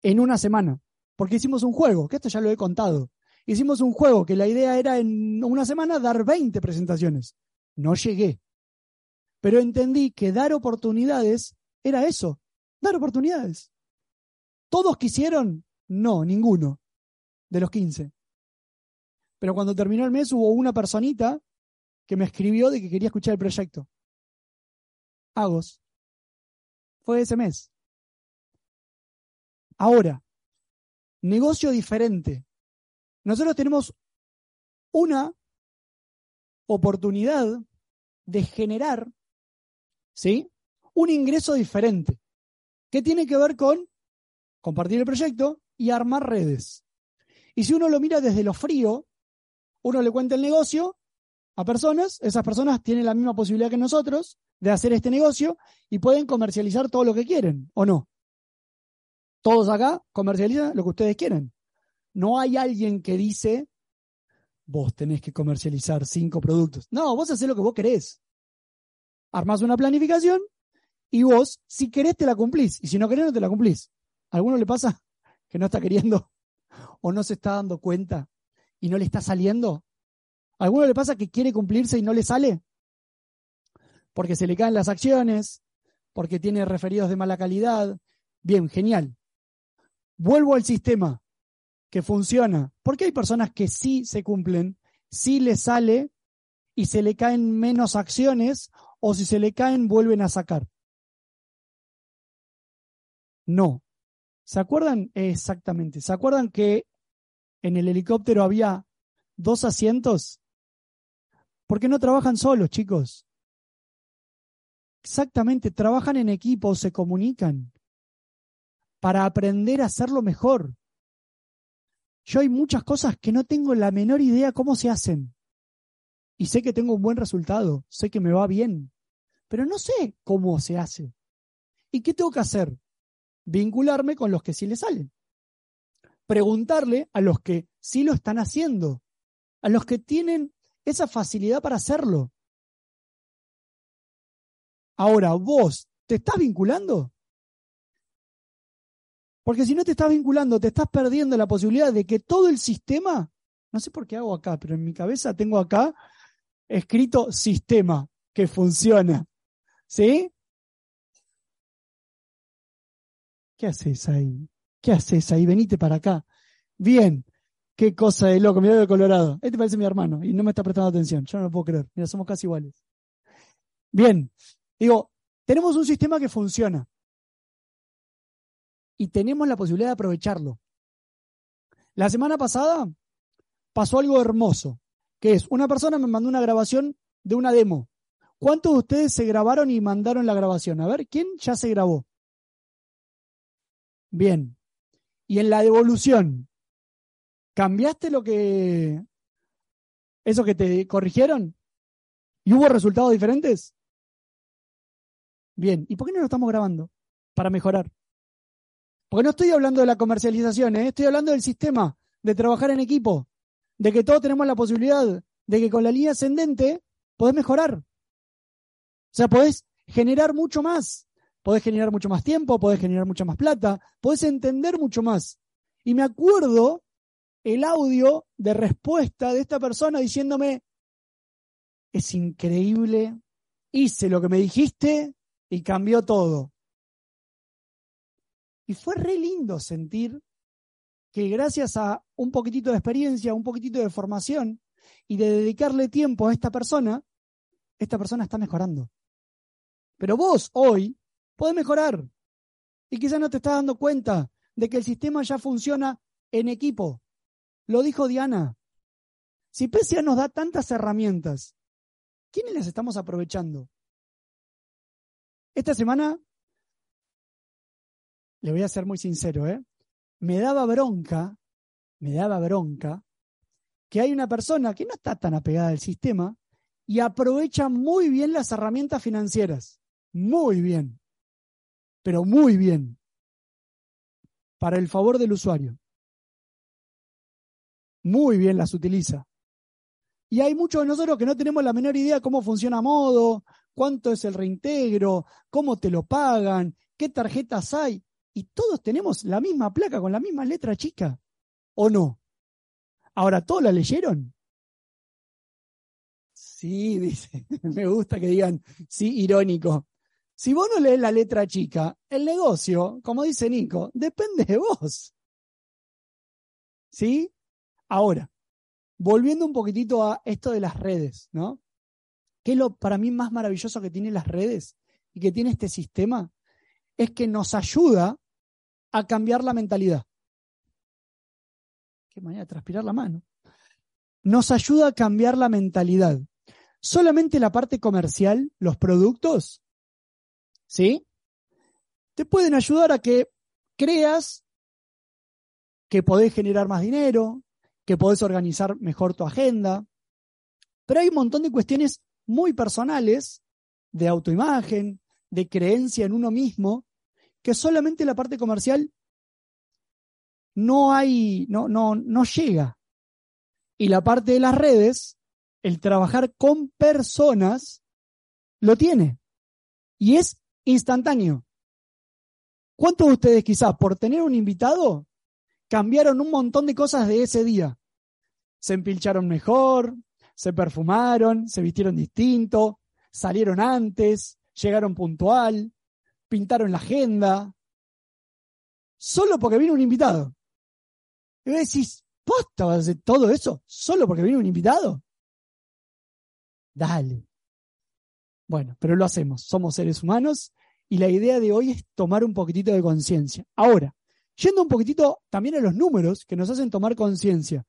En una semana, porque hicimos un juego, que esto ya lo he contado. Hicimos un juego que la idea era en una semana dar 20 presentaciones. No llegué. Pero entendí que dar oportunidades era eso, dar oportunidades. ¿Todos quisieron? No, ninguno de los 15. Pero cuando terminó el mes hubo una personita que me escribió de que quería escuchar el proyecto. Agos. Fue ese mes. Ahora, negocio diferente. Nosotros tenemos una oportunidad de generar, ¿sí? Un ingreso diferente. que tiene que ver con compartir el proyecto y armar redes. Y si uno lo mira desde lo frío, uno le cuenta el negocio a personas, esas personas tienen la misma posibilidad que nosotros de hacer este negocio y pueden comercializar todo lo que quieren, ¿o no? Todos acá comercializan lo que ustedes quieren. No hay alguien que dice, vos tenés que comercializar cinco productos. No, vos haces lo que vos querés. Armás una planificación y vos, si querés, te la cumplís. Y si no querés, no te la cumplís. ¿A alguno le pasa que no está queriendo o no se está dando cuenta y no le está saliendo? ¿A alguno le pasa que quiere cumplirse y no le sale? Porque se le caen las acciones, porque tiene referidos de mala calidad. Bien, genial. Vuelvo al sistema que funciona. Porque hay personas que sí se cumplen, sí le sale y se le caen menos acciones o si se le caen vuelven a sacar. No. ¿Se acuerdan? Exactamente. ¿Se acuerdan que en el helicóptero había dos asientos? ¿Por qué no trabajan solos, chicos? Exactamente, trabajan en equipo, se comunican para aprender a hacerlo mejor. Yo hay muchas cosas que no tengo la menor idea cómo se hacen. Y sé que tengo un buen resultado, sé que me va bien, pero no sé cómo se hace. ¿Y qué tengo que hacer? Vincularme con los que sí le salen. Preguntarle a los que sí lo están haciendo, a los que tienen esa facilidad para hacerlo. Ahora, vos, ¿te estás vinculando? Porque si no te estás vinculando, te estás perdiendo la posibilidad de que todo el sistema, no sé por qué hago acá, pero en mi cabeza tengo acá escrito sistema que funciona. ¿Sí? ¿Qué haces ahí? ¿Qué haces ahí? Venite para acá. Bien. Qué cosa de loco, mira de Colorado. Este parece mi hermano y no me está prestando atención. Yo no lo puedo creer. Mira, somos casi iguales. Bien. Digo, tenemos un sistema que funciona y tenemos la posibilidad de aprovecharlo. La semana pasada pasó algo hermoso, que es, una persona me mandó una grabación de una demo. ¿Cuántos de ustedes se grabaron y mandaron la grabación? A ver, ¿quién ya se grabó? Bien. Y en la devolución, ¿cambiaste lo que... eso que te corrigieron? ¿Y hubo resultados diferentes? Bien. ¿Y por qué no lo estamos grabando? Para mejorar. Porque no estoy hablando de la comercialización, ¿eh? estoy hablando del sistema, de trabajar en equipo, de que todos tenemos la posibilidad de que con la línea ascendente podés mejorar. O sea, podés generar mucho más, podés generar mucho más tiempo, podés generar mucha más plata, podés entender mucho más. Y me acuerdo el audio de respuesta de esta persona diciéndome, es increíble, hice lo que me dijiste y cambió todo. Y fue re lindo sentir que gracias a un poquitito de experiencia, un poquitito de formación y de dedicarle tiempo a esta persona, esta persona está mejorando. Pero vos hoy podés mejorar y quizás no te estás dando cuenta de que el sistema ya funciona en equipo. Lo dijo Diana. Si PCA nos da tantas herramientas, ¿quiénes las estamos aprovechando? Esta semana le voy a ser muy sincero, ¿eh? Me daba bronca, me daba bronca que hay una persona que no está tan apegada al sistema y aprovecha muy bien las herramientas financieras. Muy bien. Pero muy bien. Para el favor del usuario. Muy bien las utiliza. Y hay muchos de nosotros que no tenemos la menor idea cómo funciona Modo, cuánto es el reintegro, cómo te lo pagan, qué tarjetas hay y todos tenemos la misma placa con la misma letra chica, ¿o no? Ahora, ¿todos la leyeron? Sí, dice, me gusta que digan, sí, irónico. Si vos no lees la letra chica, el negocio, como dice Nico, depende de vos. ¿Sí? Ahora, volviendo un poquitito a esto de las redes, ¿no? ¿Qué es lo para mí más maravilloso que tiene las redes y que tiene este sistema? Es que nos ayuda a cambiar la mentalidad. Qué manera de transpirar la mano. Nos ayuda a cambiar la mentalidad. Solamente la parte comercial, los productos, ¿sí? Te pueden ayudar a que creas que podés generar más dinero, que podés organizar mejor tu agenda. Pero hay un montón de cuestiones muy personales de autoimagen, de creencia en uno mismo, que solamente la parte comercial no hay, no, no, no llega. Y la parte de las redes, el trabajar con personas, lo tiene. Y es instantáneo. ¿Cuántos de ustedes quizás por tener un invitado cambiaron un montón de cosas de ese día? Se empilcharon mejor, se perfumaron, se vistieron distinto, salieron antes, llegaron puntual, pintaron la agenda, solo porque vino un invitado. Y vos decís, ¿posta vas a hacer todo eso solo porque vino un invitado? Dale. Bueno, pero lo hacemos, somos seres humanos y la idea de hoy es tomar un poquitito de conciencia. Ahora, yendo un poquitito también a los números que nos hacen tomar conciencia.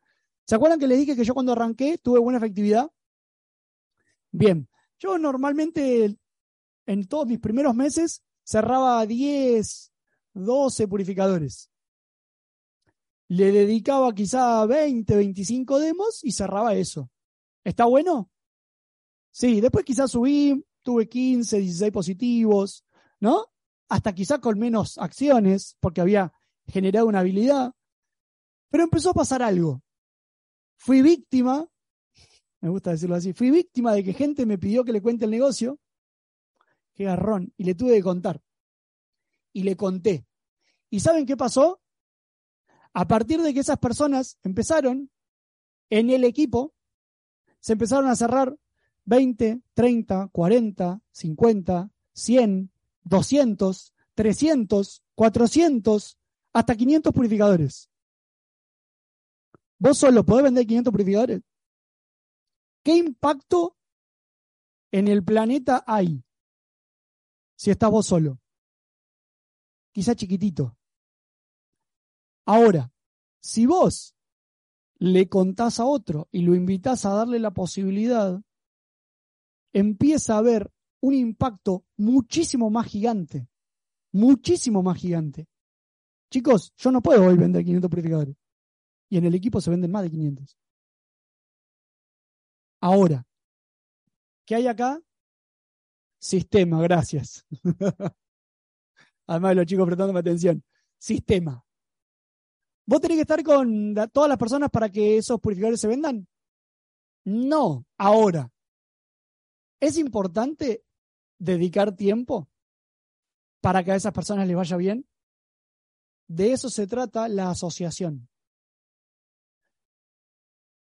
¿Se acuerdan que les dije que yo cuando arranqué tuve buena efectividad? Bien, yo normalmente en todos mis primeros meses cerraba 10, 12 purificadores. Le dedicaba quizá 20, 25 demos y cerraba eso. ¿Está bueno? Sí, después quizás subí, tuve 15, 16 positivos, ¿no? Hasta quizá con menos acciones, porque había generado una habilidad. Pero empezó a pasar algo. Fui víctima, me gusta decirlo así, fui víctima de que gente me pidió que le cuente el negocio. Qué garrón. Y le tuve que contar. Y le conté. ¿Y saben qué pasó? A partir de que esas personas empezaron en el equipo, se empezaron a cerrar 20, 30, 40, 50, 100, 200, 300, 400, hasta 500 purificadores. ¿Vos solo podés vender 500 purificadores? ¿Qué impacto en el planeta hay si estás vos solo? Quizá chiquitito. Ahora, si vos le contás a otro y lo invitás a darle la posibilidad, empieza a haber un impacto muchísimo más gigante. Muchísimo más gigante. Chicos, yo no puedo hoy vender 500 purificadores. Y en el equipo se venden más de 500. Ahora, ¿qué hay acá? Sistema, gracias. Además de los chicos prestándome atención. Sistema. ¿Vos tenés que estar con todas las personas para que esos purificadores se vendan? No, ahora. ¿Es importante dedicar tiempo para que a esas personas les vaya bien? De eso se trata la asociación.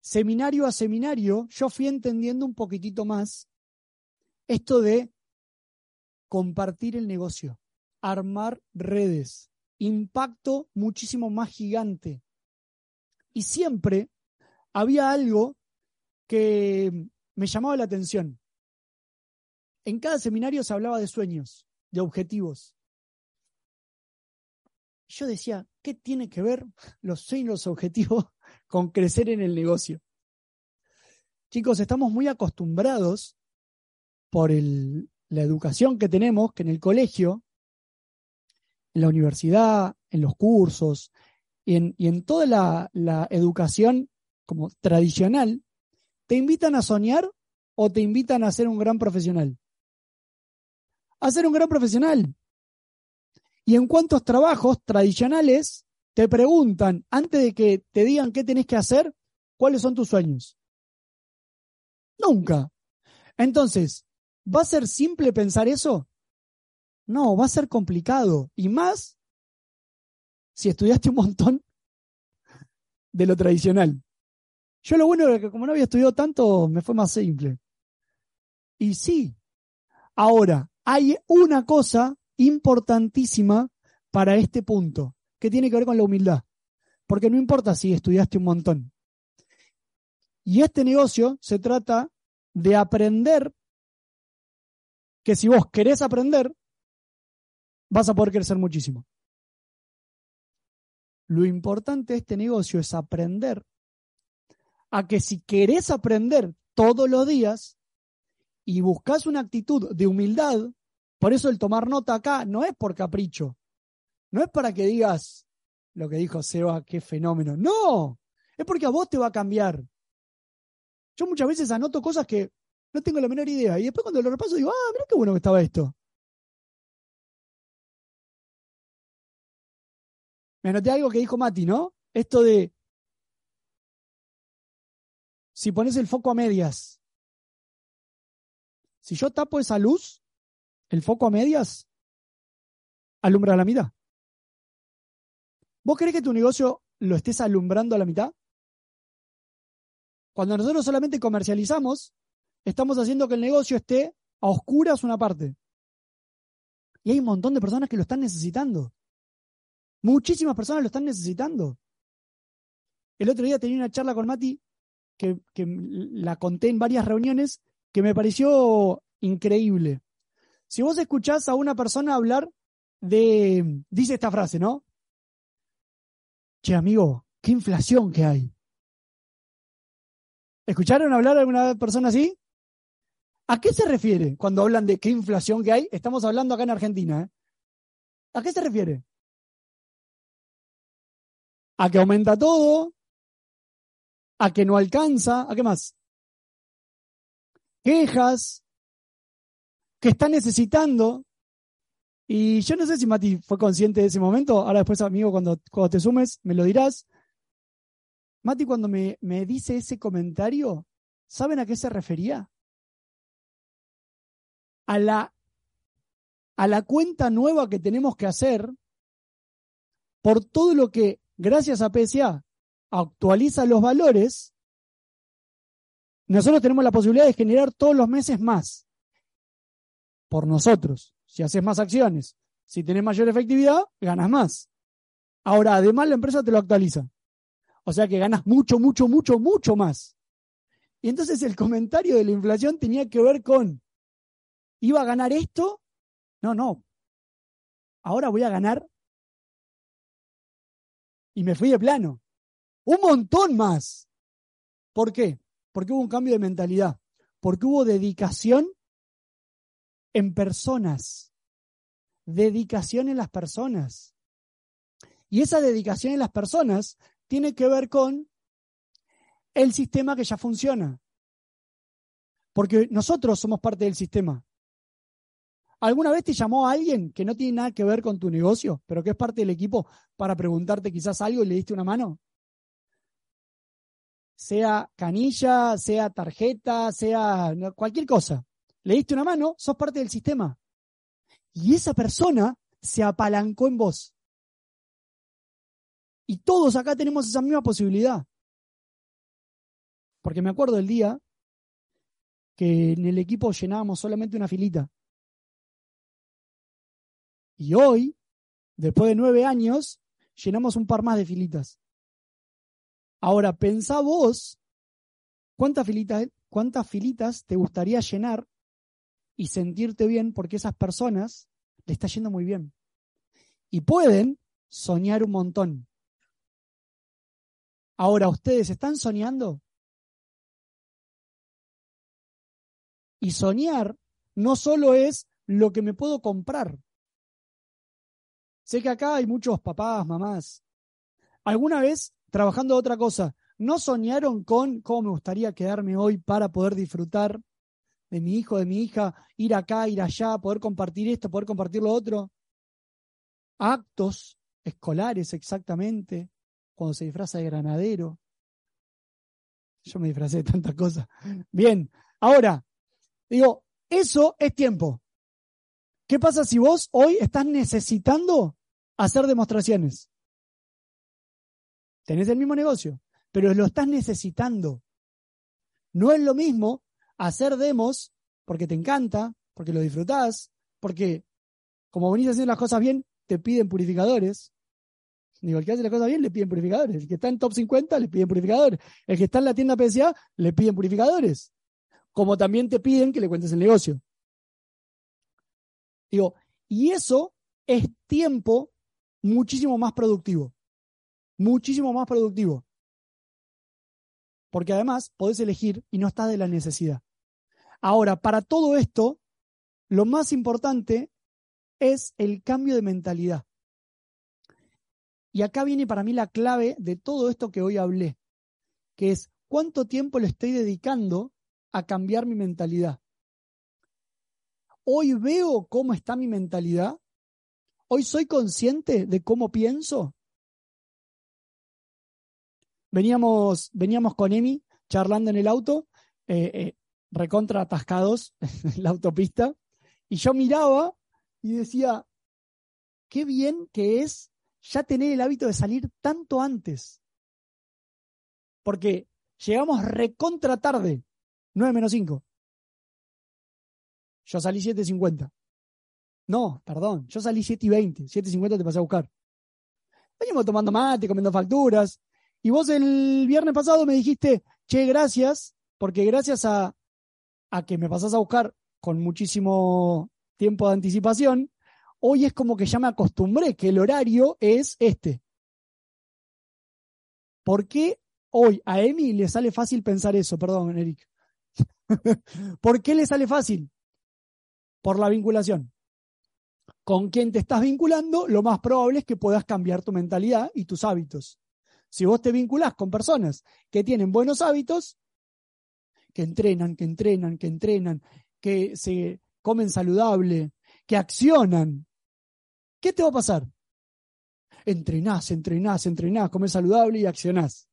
Seminario a seminario, yo fui entendiendo un poquitito más esto de compartir el negocio, armar redes, impacto muchísimo más gigante. Y siempre había algo que me llamaba la atención. En cada seminario se hablaba de sueños, de objetivos. Yo decía, ¿qué tiene que ver los sueños los objetivos con crecer en el negocio? Chicos, estamos muy acostumbrados por el, la educación que tenemos, que en el colegio, en la universidad, en los cursos y en, y en toda la, la educación como tradicional, te invitan a soñar o te invitan a ser un gran profesional a un gran profesional. Y en cuantos trabajos tradicionales te preguntan, antes de que te digan qué tenés que hacer, cuáles son tus sueños. Nunca. Entonces, ¿va a ser simple pensar eso? No, va a ser complicado. Y más si estudiaste un montón de lo tradicional. Yo lo bueno es que como no había estudiado tanto, me fue más simple. Y sí, ahora, hay una cosa importantísima para este punto, que tiene que ver con la humildad. Porque no importa si estudiaste un montón. Y este negocio se trata de aprender que si vos querés aprender, vas a poder crecer muchísimo. Lo importante de este negocio es aprender a que si querés aprender todos los días, y buscas una actitud de humildad, por eso el tomar nota acá no es por capricho, no es para que digas lo que dijo Seba, qué fenómeno, no, Es porque a vos te va a cambiar. Yo muchas veces anoto cosas que no tengo la menor idea. Y después cuando lo repaso digo, ah, mira qué bueno que estaba esto. Me anoté algo que dijo Mati, ¿no? Esto de si pones el foco a medias. Si yo tapo esa luz, el foco a medias, alumbra a la mitad. ¿Vos crees que tu negocio lo estés alumbrando a la mitad? Cuando nosotros solamente comercializamos, estamos haciendo que el negocio esté a oscuras una parte. Y hay un montón de personas que lo están necesitando. Muchísimas personas lo están necesitando. El otro día tenía una charla con Mati que, la conté en varias reuniones que me pareció increíble. Si vos escuchás a una persona hablar de, dice esta frase, ¿no? Che, amigo, qué inflación que hay. ¿Escucharon hablar a alguna persona así? ¿A qué se refiere cuando hablan de qué inflación que hay? Estamos hablando acá en Argentina. ¿eh? ¿A qué se refiere? A que aumenta todo, a que no alcanza, ¿a qué más? Quejas, que está necesitando. Y yo no sé si Mati fue consciente de ese momento. Ahora después, amigo, cuando, cuando te sumes, me lo dirás. Mati, cuando me, me dice ese comentario, ¿saben a qué se refería? A la, a la cuenta nueva que tenemos que hacer por todo lo que, gracias a PSA, actualiza los valores, nosotros tenemos la posibilidad de generar todos los meses más por nosotros. Si haces más acciones, si tenés mayor efectividad, ganas más. Ahora, además, la empresa te lo actualiza. O sea que ganas mucho, mucho, mucho, mucho más. Y entonces el comentario de la inflación tenía que ver con, ¿iba a ganar esto? No, no. Ahora voy a ganar. Y me fui de plano. Un montón más. ¿Por qué? Porque hubo un cambio de mentalidad. Porque hubo dedicación en personas. Dedicación en las personas. Y esa dedicación en las personas tiene que ver con el sistema que ya funciona. Porque nosotros somos parte del sistema. ¿Alguna vez te llamó alguien que no tiene nada que ver con tu negocio, pero que es parte del equipo para preguntarte quizás algo y le diste una mano? Sea canilla, sea tarjeta, sea cualquier cosa. Le diste una mano, sos parte del sistema. Y esa persona se apalancó en vos. Y todos acá tenemos esa misma posibilidad. Porque me acuerdo el día que en el equipo llenábamos solamente una filita. Y hoy, después de nueve años, llenamos un par más de filitas. Ahora, pensá vos cuántas filitas, cuántas filitas te gustaría llenar y sentirte bien porque esas personas le está yendo muy bien. Y pueden soñar un montón. Ahora, ¿ustedes están soñando? Y soñar no solo es lo que me puedo comprar. Sé que acá hay muchos papás, mamás. ¿Alguna vez, trabajando otra cosa, no soñaron con cómo me gustaría quedarme hoy para poder disfrutar de mi hijo, de mi hija, ir acá, ir allá, poder compartir esto, poder compartir lo otro? Actos escolares exactamente cuando se disfraza de granadero. Yo me disfracé de tantas cosas. Bien, ahora, digo, eso es tiempo. ¿Qué pasa si vos hoy estás necesitando hacer demostraciones? Tenés el mismo negocio, pero lo estás necesitando. No es lo mismo hacer demos porque te encanta, porque lo disfrutás, porque como venís haciendo las cosas bien, te piden purificadores, Digo, el que hace la cosa bien le piden purificadores. El que está en top 50 le piden purificadores. El que está en la tienda PSA le piden purificadores. Como también te piden que le cuentes el negocio. Digo, y eso es tiempo muchísimo más productivo. Muchísimo más productivo. Porque además podés elegir y no estás de la necesidad. Ahora, para todo esto, lo más importante es el cambio de mentalidad. Y acá viene para mí la clave de todo esto que hoy hablé. que es cuánto tiempo le estoy dedicando a cambiar mi mentalidad. Hoy veo cómo está mi mentalidad. Hoy soy consciente de cómo pienso. Veníamos, veníamos con Emi charlando en el auto, eh, eh, recontra atascados en la autopista, y yo miraba y decía, qué bien que es ya tener el hábito de salir tanto antes. Porque llegamos recontra tarde, 9 menos 5. Yo salí 7.50. No, perdón, yo salí 7 y 20, 7.50 te pasé a buscar. Veníamos tomando mate, comiendo facturas, y vos el viernes pasado me dijiste, che, gracias, porque gracias a, a que me pasás a buscar con muchísimo tiempo de anticipación, hoy es como que ya me acostumbré que el horario es este. ¿Por qué hoy a Emi le sale fácil pensar eso? Perdón, Eric. ¿Por qué le sale fácil? Por la vinculación. Con quien te estás vinculando, lo más probable es que puedas cambiar tu mentalidad y tus hábitos. Si vos te vinculás con personas que tienen buenos hábitos, que entrenan, que entrenan, que entrenan, que se comen saludable, que accionan, ¿qué te va a pasar? Entrenás, entrenás, entrenás, comes saludable y accionás.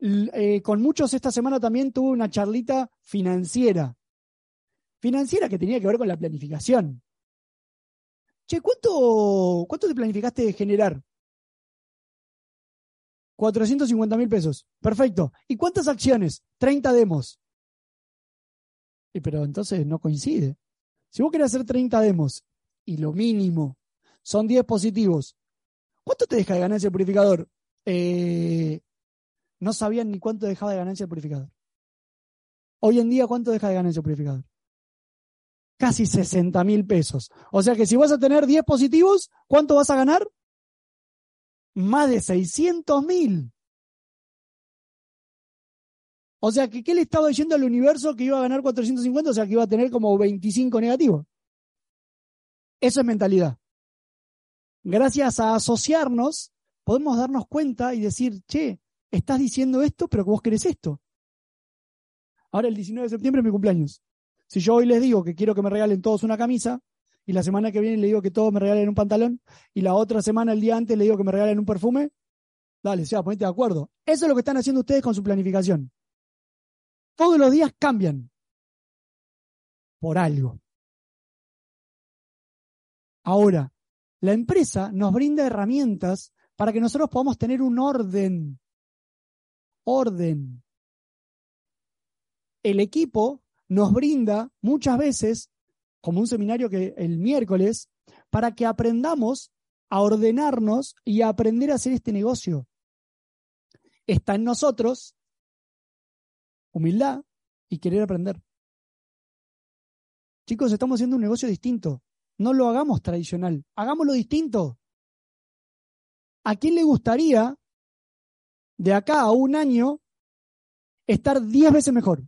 Eh, con muchos esta semana también tuve una charlita financiera. Financiera que tenía que ver con la planificación. Che, ¿cuánto, cuánto te planificaste de generar? 450 mil pesos. Perfecto. ¿Y cuántas acciones? 30 demos. Y pero entonces no coincide. Si vos querés hacer 30 demos y lo mínimo son 10 positivos, ¿cuánto te deja de ganancia el purificador? Eh, no sabían ni cuánto dejaba de ganancia el purificador. Hoy en día, ¿cuánto deja de ganancia el purificador? Casi 60 mil pesos. O sea que si vas a tener 10 positivos, ¿cuánto vas a ganar? más de 600 mil. O sea, que ¿qué le estaba diciendo al universo que iba a ganar 450? O sea, que iba a tener como 25 negativos. Eso es mentalidad. Gracias a asociarnos, podemos darnos cuenta y decir, che, estás diciendo esto, pero que vos querés esto. Ahora el 19 de septiembre es mi cumpleaños. Si yo hoy les digo que quiero que me regalen todos una camisa, y la semana que viene le digo que todos me regalen un pantalón, y la otra semana, el día antes, le digo que me regalen un perfume, dale, sea, ponete de acuerdo. Eso es lo que están haciendo ustedes con su planificación. Todos los días cambian. Por algo. Ahora, la empresa nos brinda herramientas para que nosotros podamos tener un orden. Orden. El equipo nos brinda muchas veces como un seminario que el miércoles, para que aprendamos a ordenarnos y a aprender a hacer este negocio. Está en nosotros humildad y querer aprender. Chicos, estamos haciendo un negocio distinto. No lo hagamos tradicional, hagámoslo distinto. ¿A quién le gustaría de acá a un año estar diez veces mejor?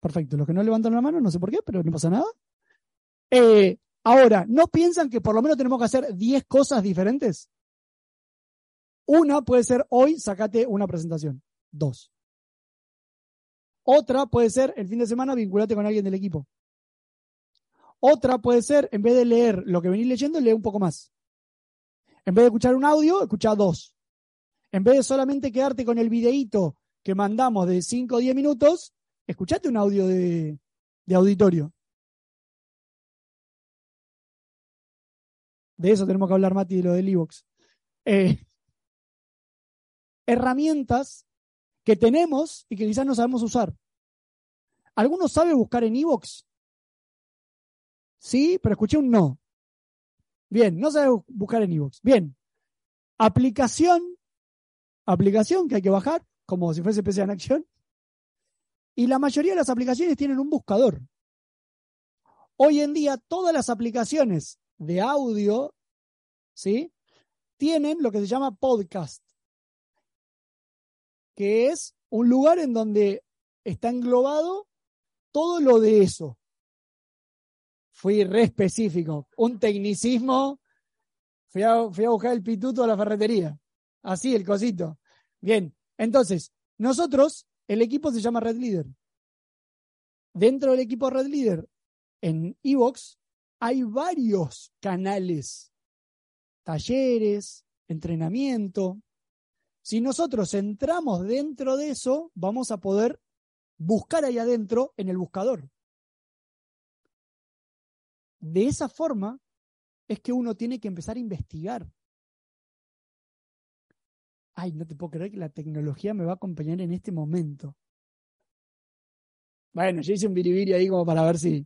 Perfecto. Los que no levantan la mano, no sé por qué, pero no pasa nada. Eh, ahora, ¿no piensan que por lo menos tenemos que hacer 10 cosas diferentes? Una puede ser hoy, sacate una presentación. Dos. Otra puede ser el fin de semana, vinculate con alguien del equipo. Otra puede ser, en vez de leer lo que venís leyendo, lee un poco más. En vez de escuchar un audio, escucha dos. En vez de solamente quedarte con el videíto que mandamos de 5 o 10 minutos, escuchate un audio de, auditorio. De eso tenemos que hablar, Mati, de lo del iVoox. Eh, herramientas que tenemos y que quizás no sabemos usar. ¿Alguno sabe buscar en iVoox? Sí, pero escuché un no. Bien, no sabe buscar en iVoox. Bien. Aplicación, aplicación que hay que bajar, como si fuese PC en acción. Y la mayoría de las aplicaciones tienen un buscador. Hoy en día todas las aplicaciones de audio, ¿sí? Tienen lo que se llama podcast, que es un lugar en donde está englobado todo lo de eso. Fui re específico, un tecnicismo. Fui a, fui a buscar el pituto a la ferretería. Así el cosito. Bien, entonces, nosotros, el equipo se llama Red Leader. Dentro del equipo Red Leader, en Evox, hay varios canales, talleres, entrenamiento. Si nosotros entramos dentro de eso, vamos a poder buscar ahí adentro en el buscador. De esa forma es que uno tiene que empezar a investigar. Ay, no te puedo creer que la tecnología me va a acompañar en este momento. Bueno, yo hice un biribiri ahí como para ver si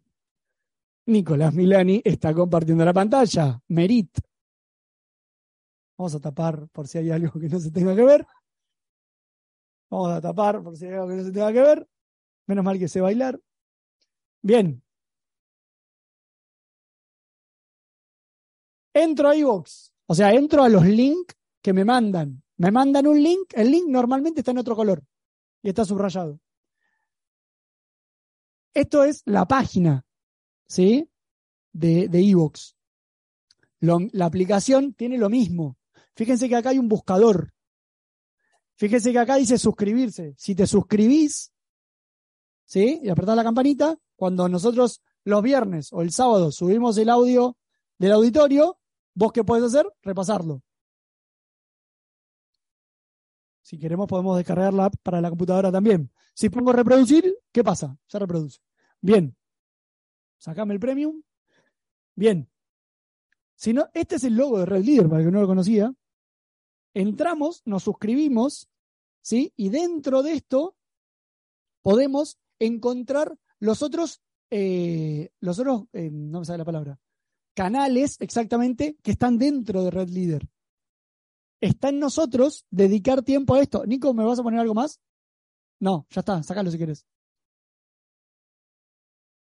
Nicolás Milani está compartiendo la pantalla. Merit. Vamos a tapar por si hay algo que no se tenga que ver. Vamos a tapar por si hay algo que no se tenga que ver. Menos mal que sé bailar. Bien. Entro a iVoox. O sea, entro a los links que me mandan. Me mandan un link. El link normalmente está en otro color. Y está subrayado. Esto es la página, ¿sí? De, de la aplicación tiene lo mismo. Fíjense que acá hay un buscador. Fíjense que acá dice suscribirse. Si te suscribís, ¿sí? Y apretás la campanita, cuando nosotros los viernes o el sábado subimos el audio del auditorio, ¿vos qué podés hacer? Repasarlo. Si queremos podemos descargar la app para la computadora también. Si pongo reproducir, ¿qué pasa? Se reproduce. Bien. Sacame el premium. Bien. Si no, este es el logo de Red Leader, para el que no lo conocía. Entramos, nos suscribimos, ¿sí? Y dentro de esto podemos encontrar los otros, eh, los otros, eh, no me sale la palabra, canales exactamente que están dentro de Red Leader. Está en nosotros dedicar tiempo a esto. Nico, ¿me vas a poner algo más? No, ya está, sacalo si quieres.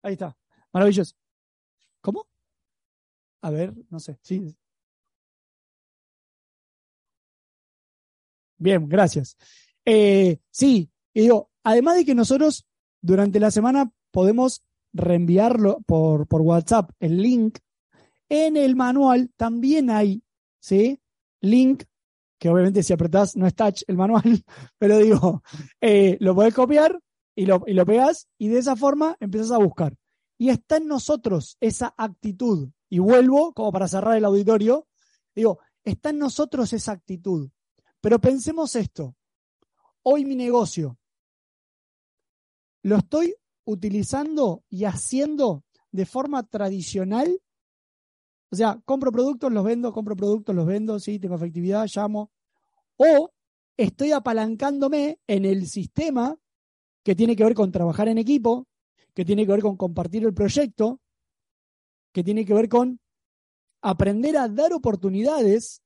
Ahí está. Maravilloso. ¿Cómo? A ver, no sé. Sí. Bien, gracias. Eh, sí, y digo, además de que nosotros durante la semana podemos reenviarlo por, por WhatsApp el link, en el manual también hay, ¿sí? Link, que obviamente si apretás no es touch el manual, pero digo, eh, lo podés copiar y lo, y lo pegás y de esa forma empezás a buscar. Y está en nosotros esa actitud. Y vuelvo, como para cerrar el auditorio, digo, está en nosotros esa actitud. Pero pensemos esto. Hoy mi negocio lo estoy utilizando y haciendo de forma tradicional. O sea, compro productos, los vendo, compro productos, los vendo, sí, tengo efectividad, llamo. O estoy apalancándome en el sistema que tiene que ver con trabajar en equipo, que tiene que ver con compartir el proyecto, que tiene que ver con aprender a dar oportunidades,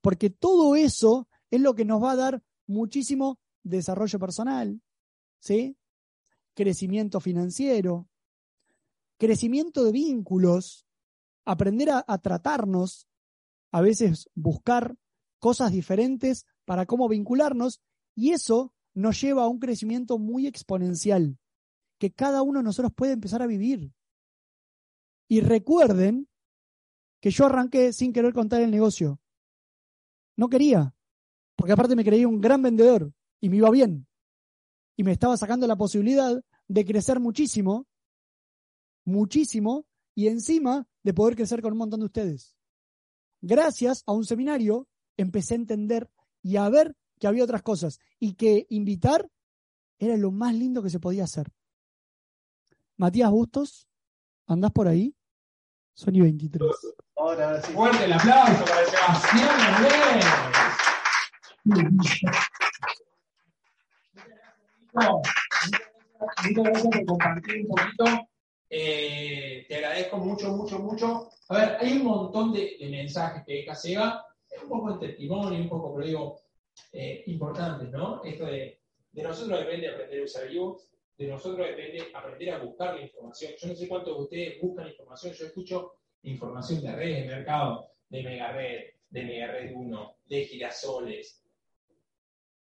porque todo eso es lo que nos va a dar muchísimo desarrollo personal, ¿sí? Crecimiento financiero, crecimiento de vínculos, aprender a, a tratarnos, a veces buscar cosas diferentes para cómo vincularnos, y eso nos lleva a un crecimiento muy exponencial que cada uno de nosotros puede empezar a vivir. Y recuerden que yo arranqué sin querer contar el negocio. No quería, porque aparte me creía un gran vendedor y me iba bien. Y me estaba sacando la posibilidad de crecer muchísimo, muchísimo, y encima de poder crecer con un montón de ustedes. Gracias a un seminario empecé a entender y a ver que había otras cosas y que invitar era lo más lindo que se podía hacer. Matías Bustos, ¿andás por ahí? Sony 23. Ahora, sí. Fuerte el aplauso para Sebastián muchas gracias por compartir un poquito. Eh, te agradezco mucho, mucho, mucho. A ver, hay un montón de, mensajes que deja Seba, un poco de testimonio, un poco, pero digo, eh, importantes, ¿no? Esto de, de nosotros depende aprender a usar ebooks, de nosotros depende aprender a buscar la información. Yo no sé cuántos de ustedes buscan información, yo escucho información de redes de mercado, de Megared, de Megared 1, de girasoles,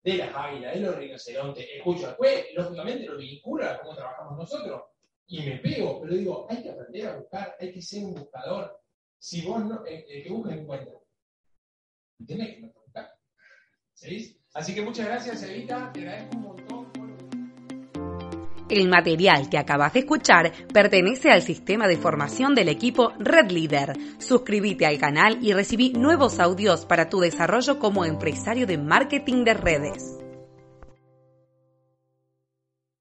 de las águilas, de los rinocerontes. Escucho, después, lógicamente, lo vincula a cómo trabajamos nosotros. Y me pego, pero digo, hay que aprender a buscar, hay que ser un buscador. Si vos no, el, el que busca encuentra. ¿Entendés que buscar? ¿Sí? Así que muchas gracias, Evita. Te agradezco un montón. El material que acabas de escuchar pertenece al sistema de formación del equipo Red Leader. Suscríbete al canal y recibí nuevos audios para tu desarrollo como empresario de marketing de redes.